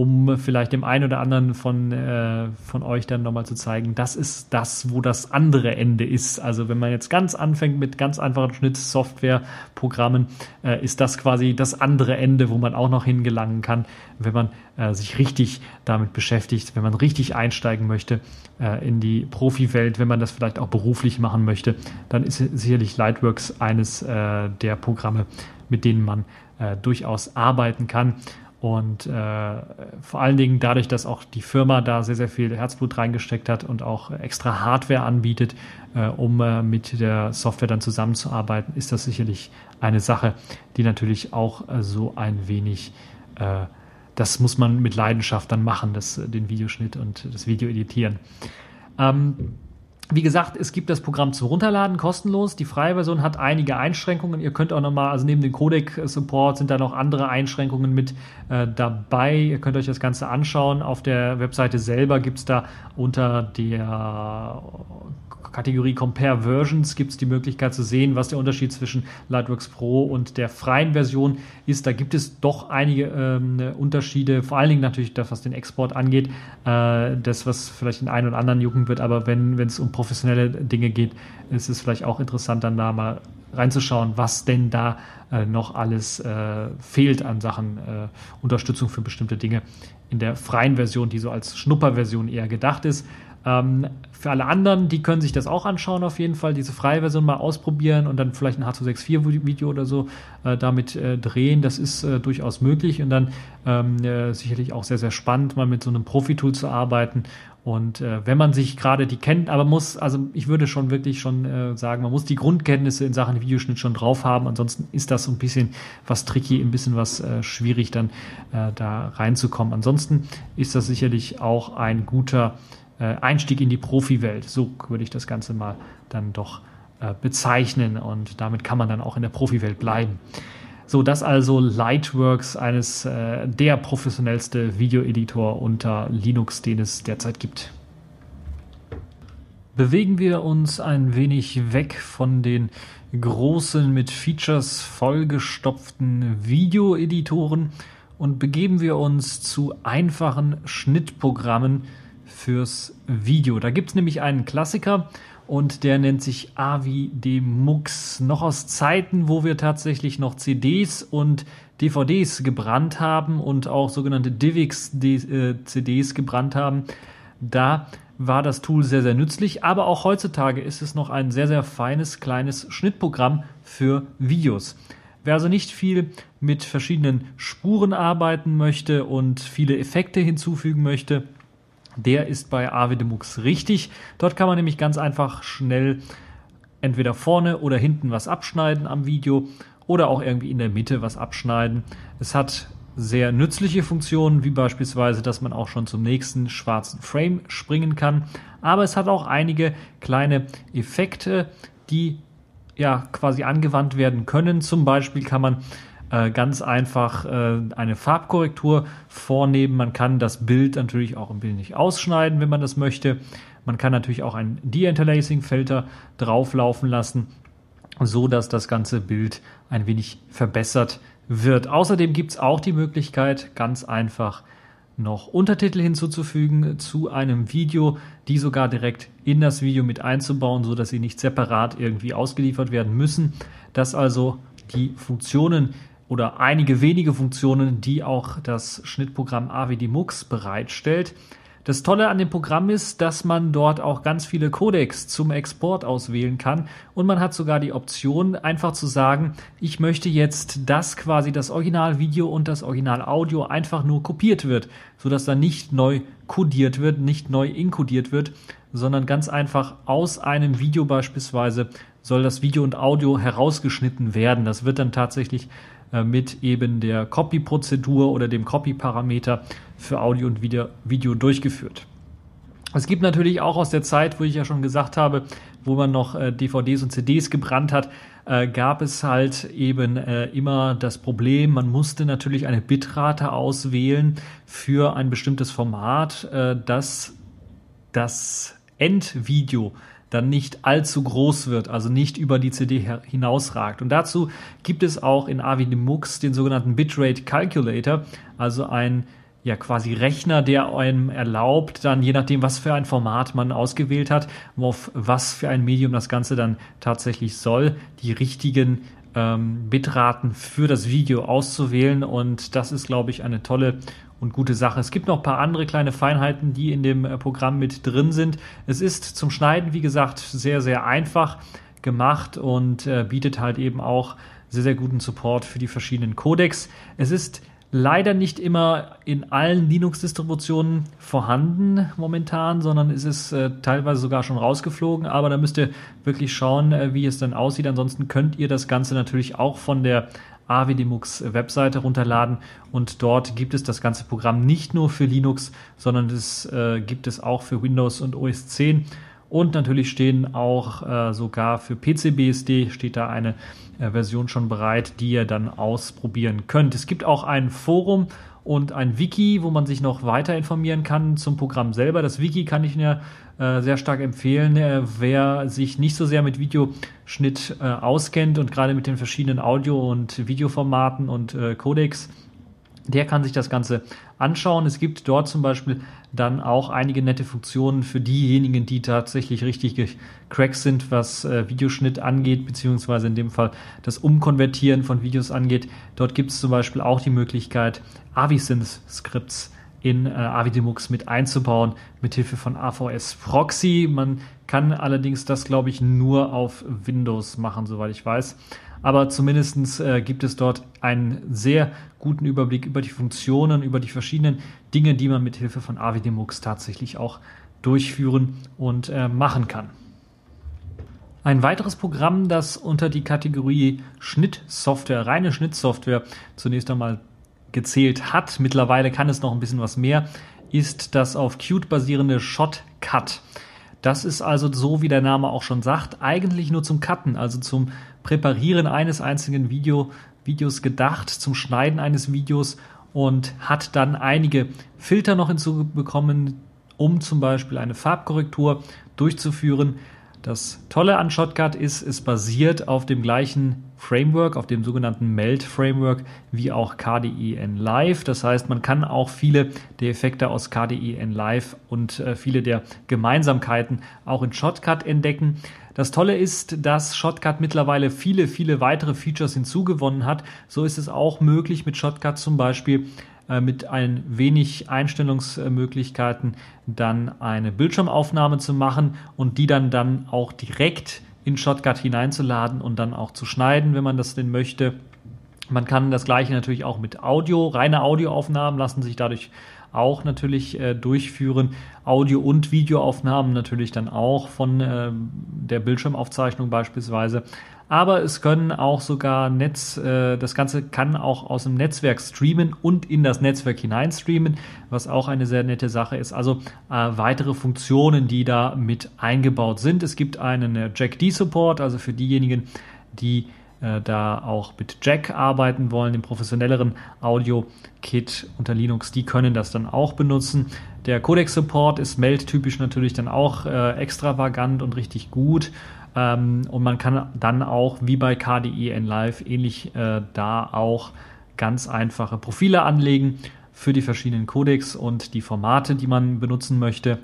S2: um vielleicht dem einen oder anderen von, äh, von euch dann nochmal zu zeigen, das ist das, wo das andere Ende ist. Also wenn man jetzt ganz anfängt mit ganz einfachen Schnittsoftwareprogrammen, äh, ist das quasi das andere Ende, wo man auch noch hingelangen kann, wenn man äh, sich richtig damit beschäftigt, wenn man richtig einsteigen möchte äh, in die Profi-Welt, wenn man das vielleicht auch beruflich machen möchte, dann ist sicherlich Lightworks eines äh, der Programme, mit denen man äh, durchaus arbeiten kann. Und äh, vor allen Dingen dadurch, dass auch die Firma da sehr, sehr viel Herzblut reingesteckt hat und auch extra Hardware anbietet, äh, um äh, mit der Software dann zusammenzuarbeiten, ist das sicherlich eine Sache, die natürlich auch äh, so ein wenig, äh, das muss man mit Leidenschaft dann machen, das, den Videoschnitt und das Video editieren. Ähm, wie gesagt, es gibt das Programm zum Runterladen kostenlos. Die freie Version hat einige Einschränkungen. Ihr könnt auch nochmal, also neben dem Codec-Support sind da noch andere Einschränkungen mit äh, dabei. Ihr könnt euch das Ganze anschauen. Auf der Webseite selber gibt's da unter der Kategorie Compare Versions gibt es die Möglichkeit zu sehen, was der Unterschied zwischen Lightworks Pro und der freien Version ist. Da gibt es doch einige ähm, Unterschiede, vor allen Dingen natürlich das, was den Export angeht, äh, das, was vielleicht den einen oder anderen jucken wird, aber wenn es um professionelle Dinge geht, ist es vielleicht auch interessant, dann da mal reinzuschauen, was denn da äh, noch alles äh, fehlt an Sachen äh, Unterstützung für bestimmte Dinge in der freien Version, die so als Schnupperversion eher gedacht ist. Ähm, für alle anderen, die können sich das auch anschauen, auf jeden Fall, diese freie Version mal ausprobieren und dann vielleicht ein H264-Video oder so äh, damit äh, drehen. Das ist äh, durchaus möglich und dann ähm, äh, sicherlich auch sehr, sehr spannend, mal mit so einem Profi-Tool zu arbeiten. Und äh, wenn man sich gerade die kennt, aber muss, also ich würde schon wirklich schon äh, sagen, man muss die Grundkenntnisse in Sachen Videoschnitt schon drauf haben. Ansonsten ist das so ein bisschen was tricky, ein bisschen was schwierig, dann da reinzukommen. Ansonsten ist das sicherlich auch ein guter äh, Einstieg in die Profi-Welt. So würde ich das Ganze mal dann doch äh, bezeichnen und damit kann man dann auch in der Profi-Welt bleiben. So, das also Lightworks, eines äh, der professionellste Videoeditor unter Linux, den es derzeit gibt. Bewegen wir uns ein wenig weg von den großen, mit Features vollgestopften Videoeditoren und begeben wir uns zu einfachen Schnittprogrammen, fürs Video. Da gibt es nämlich einen Klassiker und der nennt sich Avi Demux. Noch aus Zeiten, wo wir tatsächlich noch CDs und DVDs gebrannt haben und auch sogenannte DivX-CDs äh, gebrannt haben. Da war das Tool sehr, sehr nützlich, aber auch heutzutage ist es noch ein sehr, sehr feines kleines Schnittprogramm für Videos. Wer also nicht viel mit verschiedenen Spuren arbeiten möchte und viele Effekte hinzufügen möchte, der ist bei Avidemux richtig. Dort kann man nämlich ganz einfach schnell entweder vorne oder hinten was abschneiden am Video oder auch irgendwie in der Mitte was abschneiden. Es hat sehr nützliche Funktionen, wie beispielsweise, dass man auch schon zum nächsten schwarzen Frame springen kann. Aber es hat auch einige kleine Effekte, die ja quasi angewandt werden können. Zum Beispiel kann man äh, ganz einfach äh, eine Farbkorrektur vornehmen. Man kann das Bild natürlich auch ein wenig ausschneiden, wenn man das möchte. Man kann natürlich auch ein De-Interlacing-Filter drauflaufen lassen, so dass das ganze Bild ein wenig verbessert wird. Außerdem gibt es auch die Möglichkeit, ganz einfach noch Untertitel hinzuzufügen zu einem Video, die sogar direkt in das Video mit einzubauen, so dass sie nicht separat irgendwie ausgeliefert werden müssen. Das also die Funktionen oder einige wenige Funktionen, die auch das Schnittprogramm AVD Mux bereitstellt. Das Tolle an dem Programm ist, dass man dort auch ganz viele Codecs zum Export auswählen kann und man hat sogar die Option, einfach zu sagen, ich möchte jetzt, dass quasi das Originalvideo und das Originalaudio einfach nur kopiert wird, sodass dann nicht neu codiert wird, nicht neu inkodiert wird, sondern ganz einfach aus einem Video beispielsweise soll das Video und Audio herausgeschnitten werden. Das wird dann tatsächlich mit eben der Copy-Prozedur oder dem Copy-Parameter für Audio und Video, durchgeführt. Es gibt natürlich auch aus der Zeit, wo ich ja schon gesagt habe, wo man noch äh, DVDs und CDs gebrannt hat, äh, gab es halt eben äh, immer das Problem, man musste natürlich eine Bitrate auswählen für ein bestimmtes Format, äh, dass das Endvideo dann nicht allzu groß wird, also nicht über die CD hinausragt. Und dazu gibt es auch in AVD-Mux den sogenannten Bitrate Calculator, also ein ja quasi Rechner, der einem erlaubt, dann je nachdem, was für ein Format man ausgewählt hat, auf was für ein Medium das Ganze dann tatsächlich soll, die richtigen ähm, Bitraten für das Video auszuwählen. Und das ist, glaube ich, eine tolle und gute Sache. Es gibt noch ein paar andere kleine Feinheiten, die in dem äh, Programm mit drin sind. Es ist zum Schneiden, wie gesagt, sehr, sehr einfach gemacht und äh, bietet halt eben auch sehr, sehr guten Support für die verschiedenen Codecs. Es ist leider nicht immer in allen Linux-Distributionen vorhanden momentan, sondern es ist äh, teilweise sogar schon rausgeflogen. Aber da müsst ihr wirklich schauen, äh, wie es dann aussieht. Ansonsten könnt ihr das Ganze natürlich auch von der AWDMux Webseite runterladen und dort gibt es das ganze Programm nicht nur für Linux, sondern es äh, gibt es auch für Windows und OS 10 und natürlich stehen auch äh, sogar für PCBSD steht da eine äh, Version schon bereit, die ihr dann ausprobieren könnt. Es gibt auch ein Forum und ein Wiki, wo man sich noch weiter informieren kann zum Programm selber. Das Wiki kann ich mir äh, sehr stark empfehlen. Äh, wer sich nicht so sehr mit Videoschnitt äh, auskennt und gerade mit den verschiedenen Audio- und Videoformaten und äh, Codecs, der kann sich das Ganze anschauen. Es gibt dort zum Beispiel dann auch einige nette Funktionen für diejenigen, die tatsächlich richtig gecrackt sind, was äh, Videoschnitt angeht, beziehungsweise in dem Fall das Umkonvertieren von Videos angeht. Dort gibt es zum Beispiel auch die Möglichkeit, Avisynth-Skripts in äh, AVDMux mit einzubauen, mithilfe von AVS Proxy. Man kann allerdings das, glaube ich, nur auf Windows machen, soweit ich weiß aber zumindestens äh, gibt es dort einen sehr guten Überblick über die Funktionen, über die verschiedenen Dinge, die man mit Hilfe von AVDMux tatsächlich auch durchführen und äh, machen kann. Ein weiteres Programm, das unter die Kategorie Schnittsoftware, reine Schnittsoftware zunächst einmal gezählt hat, mittlerweile kann es noch ein bisschen was mehr, ist das auf Qt basierende Shotcut. Das ist also so, wie der Name auch schon sagt, eigentlich nur zum Cutten, also zum Präparieren eines einzigen Video, Videos gedacht, zum Schneiden eines Videos und hat dann einige Filter noch hinzubekommen, um zum Beispiel eine Farbkorrektur durchzuführen. Das Tolle an Shotcut ist, es basiert auf dem gleichen Framework, auf dem sogenannten Meld Framework, wie auch KDE N Live. Das heißt, man kann auch viele der Effekte aus KDE N Live und äh, viele der Gemeinsamkeiten auch in Shotcut entdecken. Das Tolle ist, dass Shotcut mittlerweile viele, viele weitere Features hinzugewonnen hat. So ist es auch möglich mit Shotcut zum Beispiel mit ein wenig Einstellungsmöglichkeiten dann eine Bildschirmaufnahme zu machen und die dann dann auch direkt in Shotcut hineinzuladen und dann auch zu schneiden, wenn man das denn möchte. Man kann das gleiche natürlich auch mit Audio, reine Audioaufnahmen lassen sich dadurch auch natürlich äh, durchführen. Audio- und Videoaufnahmen natürlich dann auch von äh, der Bildschirmaufzeichnung beispielsweise. Aber es können auch sogar Netz, äh, das Ganze kann auch aus dem Netzwerk streamen und in das Netzwerk hinein streamen, was auch eine sehr nette Sache ist. Also äh, weitere Funktionen, die da mit eingebaut sind. Es gibt einen äh, Jack D-Support, also für diejenigen, die äh, da auch mit Jack arbeiten wollen, dem professionelleren Audio-Kit unter Linux, die können das dann auch benutzen. Der Codec-Support ist meldtypisch natürlich dann auch äh, extravagant und richtig gut. Ähm, und man kann dann auch, wie bei KDE N Live, ähnlich äh, da auch ganz einfache Profile anlegen für die verschiedenen Codecs und die Formate, die man benutzen möchte.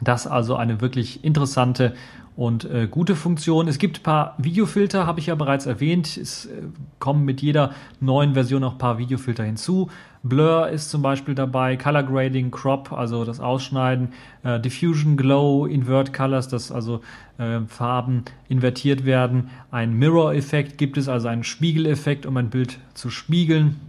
S2: Das also eine wirklich interessante und äh, gute Funktion. Es gibt ein paar Videofilter, habe ich ja bereits erwähnt. Es äh, kommen mit jeder neuen Version noch ein paar Videofilter hinzu. Blur ist zum Beispiel dabei, Color Grading, Crop, also das Ausschneiden, äh, Diffusion, Glow, Invert Colors, dass also äh, Farben invertiert werden. Ein Mirror-Effekt gibt es, also einen Spiegeleffekt, um ein Bild zu spiegeln.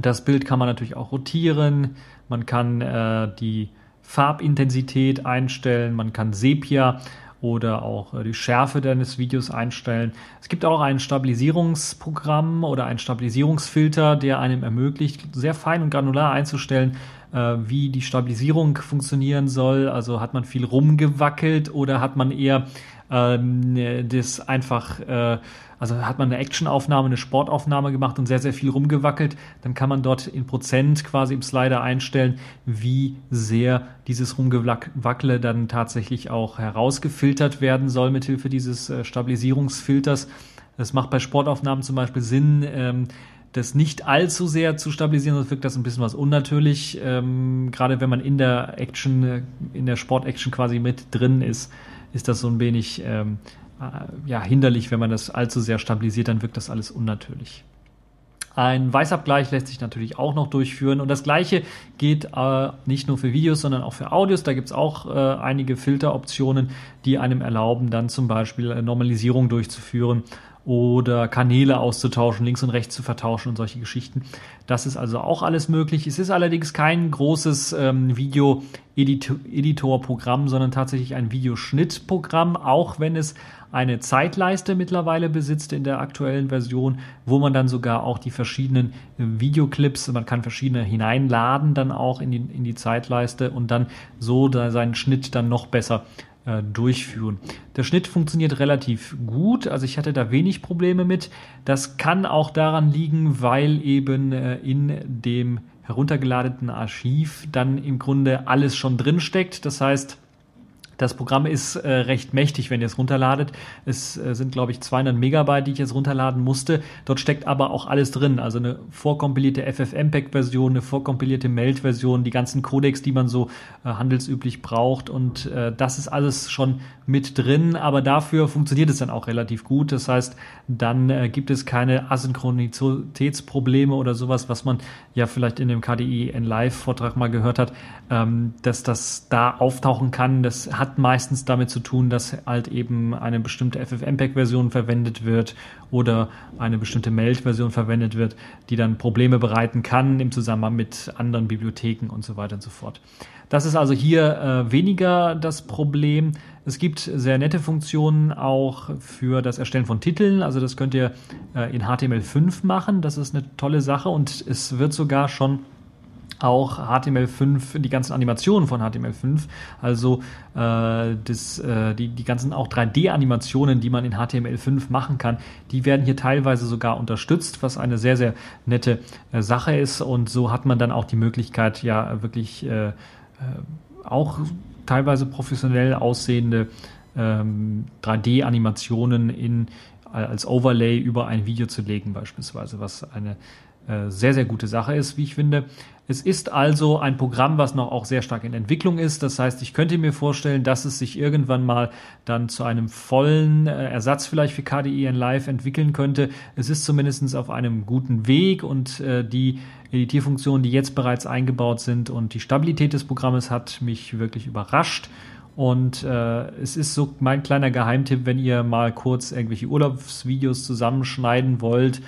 S2: Das Bild kann man natürlich auch rotieren. Man kann äh, die Farbintensität einstellen, man kann Sepia oder auch äh, die Schärfe deines Videos einstellen. Es gibt auch ein Stabilisierungsprogramm oder ein Stabilisierungsfilter, der einem ermöglicht, sehr fein und granular einzustellen, äh, wie die Stabilisierung funktionieren soll. Also hat man viel rumgewackelt oder hat man eher ähm, das einfach äh, also hat man eine Actionaufnahme, eine Sportaufnahme gemacht und sehr, sehr viel rumgewackelt, dann kann man dort in Prozent quasi im Slider einstellen, wie sehr dieses Rumgewackele dann tatsächlich auch herausgefiltert werden soll mithilfe dieses äh, Stabilisierungsfilters. Das macht bei Sportaufnahmen zum Beispiel Sinn, ähm, das nicht allzu sehr zu stabilisieren, sonst wirkt das ein bisschen was unnatürlich, ähm, gerade wenn man in der Action, äh, in der Sportaction quasi mit drin ist, ist das so ein wenig ähm, äh, ja, hinderlich, wenn man das allzu sehr stabilisiert, dann wirkt das alles unnatürlich. Ein Weißabgleich lässt sich natürlich auch noch durchführen und das gleiche geht äh, nicht nur für Videos, sondern auch für Audios. Da gibt es auch äh, einige Filteroptionen, die einem erlauben, dann zum Beispiel Normalisierung durchzuführen oder Kanäle auszutauschen, links und rechts zu vertauschen und solche Geschichten. Das ist also auch alles möglich. Es ist allerdings kein großes ähm, Video-Editor-Programm, sondern tatsächlich ein Videoschnittprogramm, auch wenn es eine Zeitleiste mittlerweile besitzt in der aktuellen Version, wo man dann sogar auch die verschiedenen äh, Videoclips, man kann verschiedene hineinladen dann auch in die, in die Zeitleiste und dann so da seinen Schnitt dann noch besser äh, durchführen. Der Schnitt funktioniert relativ gut, also ich hatte da wenig Probleme mit. Das kann auch daran liegen, weil eben äh, in dem heruntergeladenen Archiv dann im Grunde alles schon drin steckt. Das heißt, das Programm ist äh, recht mächtig, wenn ihr es runterladet. Es äh, sind, glaube ich, 200 Megabyte, die ich jetzt runterladen musste. Dort steckt aber auch alles drin. Also eine vorkompilierte FFmpeg-Version, eine vorkompilierte Meld-Version, die ganzen Codecs, die man so äh, handelsüblich braucht. Und äh, das ist alles schon mit drin. Aber dafür funktioniert es dann auch relativ gut. Das heißt, dann äh, gibt es keine Asynchronizitätsprobleme oder sowas, was man ja vielleicht in dem KDE N-Live-Vortrag mal gehört hat, ähm, dass das da auftauchen kann. Das hat hat meistens damit zu tun, dass halt eben eine bestimmte FFmpeg-Version verwendet wird oder eine bestimmte Meld-Version verwendet wird, die dann Probleme bereiten kann im Zusammenhang mit anderen Bibliotheken und so weiter und so fort. Das ist also hier äh, weniger das Problem. Es gibt sehr nette Funktionen auch für das Erstellen von Titeln. Also das könnt ihr äh, in HTML5 machen. Das ist eine tolle Sache und es wird sogar schon auch HTML5, die ganzen Animationen von HTML5, also äh, das, äh, die, die ganzen auch 3D-Animationen, die man in HTML5 machen kann, die werden hier teilweise sogar unterstützt, was eine sehr, sehr nette äh, Sache ist. Und so hat man dann auch die Möglichkeit, ja wirklich äh, äh, auch teilweise professionell aussehende ähm, 3D-Animationen in als Overlay über ein Video zu legen beispielsweise, was eine äh, sehr, sehr gute Sache ist, wie ich finde. Es ist also ein Programm, was noch auch sehr stark in Entwicklung ist. Das heißt, ich könnte mir vorstellen, dass es sich irgendwann mal dann zu einem vollen äh, Ersatz vielleicht für KDE in Live entwickeln könnte. Es ist zumindest auf einem guten Weg und äh, die Editierfunktionen, die jetzt bereits eingebaut sind und die Stabilität des Programmes hat mich wirklich überrascht. Und äh, es ist so mein kleiner Geheimtipp, wenn ihr mal kurz irgendwelche Urlaubsvideos zusammenschneiden wollt, äh,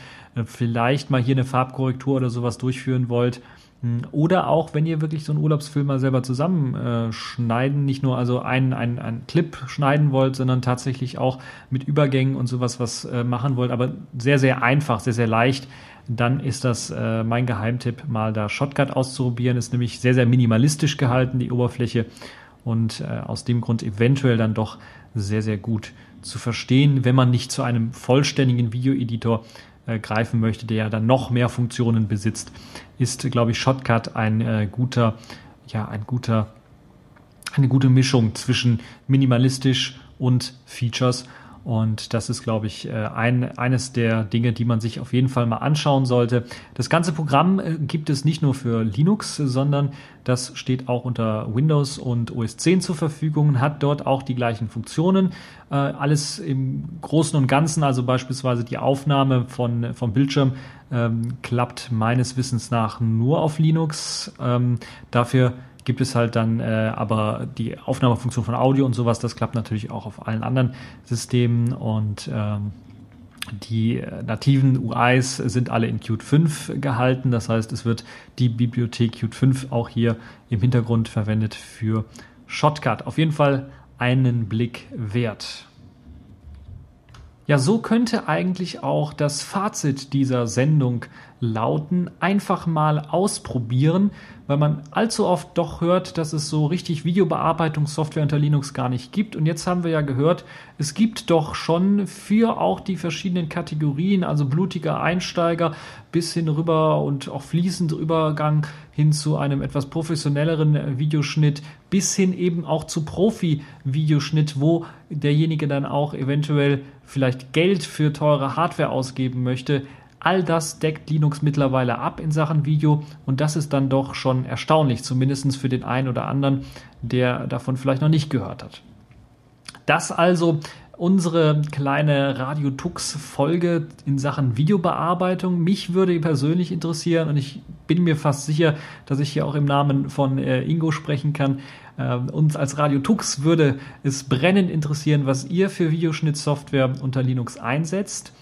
S2: vielleicht mal hier eine Farbkorrektur oder sowas durchführen wollt. Hm, oder auch, wenn ihr wirklich so einen Urlaubsfilm mal selber zusammenschneiden, äh, nicht nur also einen, einen, einen Clip schneiden wollt, sondern tatsächlich auch mit Übergängen und sowas was äh, machen wollt, aber sehr, sehr einfach, sehr, sehr leicht, dann ist das äh, mein Geheimtipp, mal da Shotcut auszuprobieren. Ist nämlich sehr, sehr minimalistisch gehalten, die Oberfläche und äh, aus dem Grund eventuell dann doch sehr, sehr gut zu verstehen, wenn man nicht zu einem vollständigen Videoeditor äh, greifen möchte, der ja dann noch mehr Funktionen besitzt, ist, glaube ich, Shotcut ein äh, guter, ja, ein guter, eine gute Mischung zwischen minimalistisch und Features und das ist, glaube ich, äh, ein, eines der Dinge, die man sich auf jeden Fall mal anschauen sollte. Das ganze Programm äh, gibt es nicht nur für Linux, sondern das steht auch unter Windows und OS 10 zur Verfügung, hat dort auch die gleichen Funktionen. Äh, alles im Großen und Ganzen, also beispielsweise die Aufnahme von, vom Bildschirm, ähm, klappt meines Wissens nach nur auf Linux. Ähm, dafür gibt es halt dann äh, aber die Aufnahmefunktion von Audio und sowas, das klappt natürlich auch auf allen anderen Systemen und ähm, die äh, nativen UIs sind alle in Qt 5 gehalten, das heißt, es wird die Bibliothek Qt 5 auch hier im Hintergrund verwendet für Shotcut. Auf jeden Fall einen Blick wert. Ja, so könnte eigentlich auch das Fazit dieser Sendung lauten. Einfach mal ausprobieren, weil man allzu oft doch hört, dass es so richtig Videobearbeitungssoftware unter Linux gar nicht gibt. Und jetzt haben wir ja gehört, es gibt doch schon für auch die verschiedenen Kategorien, also blutiger Einsteiger bis hin rüber und auch fließend Übergang hin zu einem etwas professionelleren Videoschnitt, bis hin eben auch zu Profi-Videoschnitt, wo derjenige dann auch eventuell vielleicht Geld für teure Hardware ausgeben möchte All das deckt Linux mittlerweile ab in Sachen Video und das ist dann doch schon erstaunlich, zumindest für den einen oder anderen, der davon vielleicht noch nicht gehört hat. Das also unsere kleine Radio Tux Folge in Sachen Videobearbeitung. Mich würde persönlich interessieren und ich bin mir fast sicher, dass ich hier auch im Namen von äh, Ingo sprechen kann. Äh, uns als Radio Tux würde es brennend interessieren, was ihr für Videoschnittsoftware unter Linux einsetzt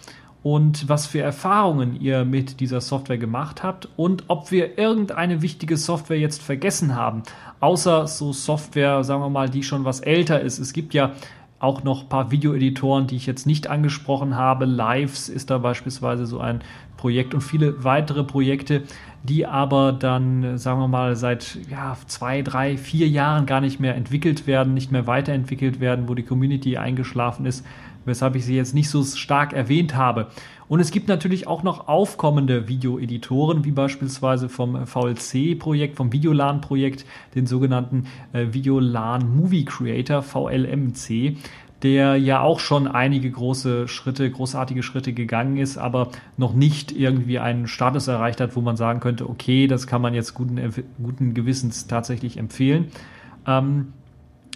S2: und was für Erfahrungen ihr mit dieser Software gemacht habt und ob wir irgendeine wichtige Software jetzt vergessen haben, außer so Software, sagen wir mal, die schon was älter ist. Es gibt ja auch noch ein paar Videoeditoren, die ich jetzt nicht angesprochen habe. Lives ist da beispielsweise so ein Projekt und viele weitere Projekte, die aber dann, sagen wir mal, seit ja, zwei, drei, vier Jahren gar nicht mehr entwickelt werden, nicht mehr weiterentwickelt werden, wo die Community eingeschlafen ist weshalb ich sie jetzt nicht so stark erwähnt habe. Und es gibt natürlich auch noch aufkommende Videoeditoren, wie beispielsweise vom VLC-Projekt, vom Videolan-Projekt, den sogenannten äh, Videolan Movie Creator, VLMC, der ja auch schon einige große Schritte, großartige Schritte gegangen ist, aber noch nicht irgendwie einen Status erreicht hat, wo man sagen könnte, okay, das kann man jetzt guten, guten Gewissens tatsächlich empfehlen. Ähm,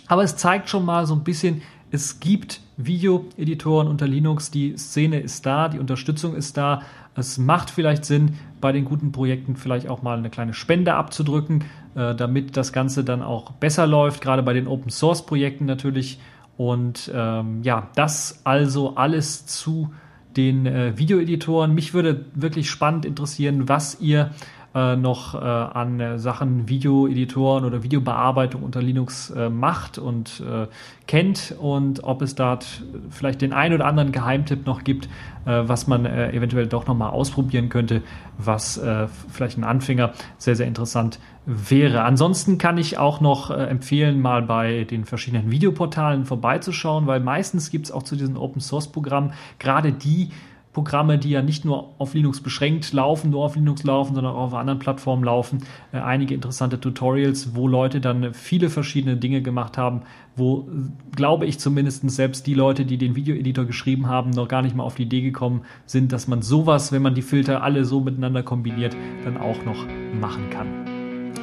S2: aber es zeigt schon mal so ein bisschen, es gibt Videoeditoren unter Linux, die Szene ist da, die Unterstützung ist da. Es macht vielleicht Sinn, bei den guten Projekten vielleicht auch mal eine kleine Spende abzudrücken, äh, damit das Ganze dann auch besser läuft, gerade bei den Open Source Projekten natürlich. Und ähm, ja, das also alles zu den äh, Videoeditoren. Mich würde wirklich spannend interessieren, was ihr äh, noch äh, an äh, Sachen Videoeditoren oder Videobearbeitung unter Linux äh, macht und äh, kennt und ob es dort vielleicht den ein oder anderen Geheimtipp noch gibt, was man eventuell doch nochmal ausprobieren könnte, was vielleicht ein Anfänger sehr, sehr interessant wäre. Ansonsten kann ich auch noch empfehlen, mal bei den verschiedenen Videoportalen vorbeizuschauen, weil meistens gibt es auch zu diesen Open Source Programmen gerade die
S4: Programme, die ja nicht nur auf Linux beschränkt laufen, nur auf Linux laufen, sondern auch auf anderen Plattformen laufen. Äh, einige interessante Tutorials, wo Leute dann viele verschiedene Dinge gemacht haben, wo, glaube ich zumindest, selbst die Leute, die den Videoeditor geschrieben haben, noch gar nicht mal auf die Idee gekommen sind, dass man sowas, wenn man die Filter alle so miteinander kombiniert, dann auch noch machen kann.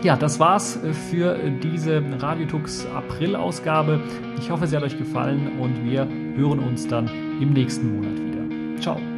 S4: Ja, das war's äh, für diese Radiotux April-Ausgabe. Ich hoffe, sie hat euch gefallen und wir hören uns dann im nächsten Monat wieder. Ciao.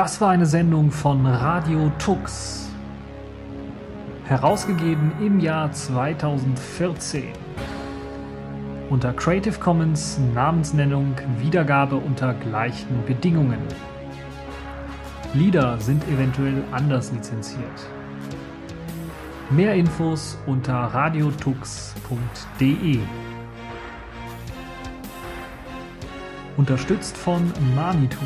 S4: Das war eine Sendung von Radio Tux. Herausgegeben im Jahr 2014. Unter Creative Commons Namensnennung Wiedergabe unter gleichen Bedingungen. Lieder sind eventuell anders lizenziert. Mehr Infos unter radiotux.de. Unterstützt von Manitou.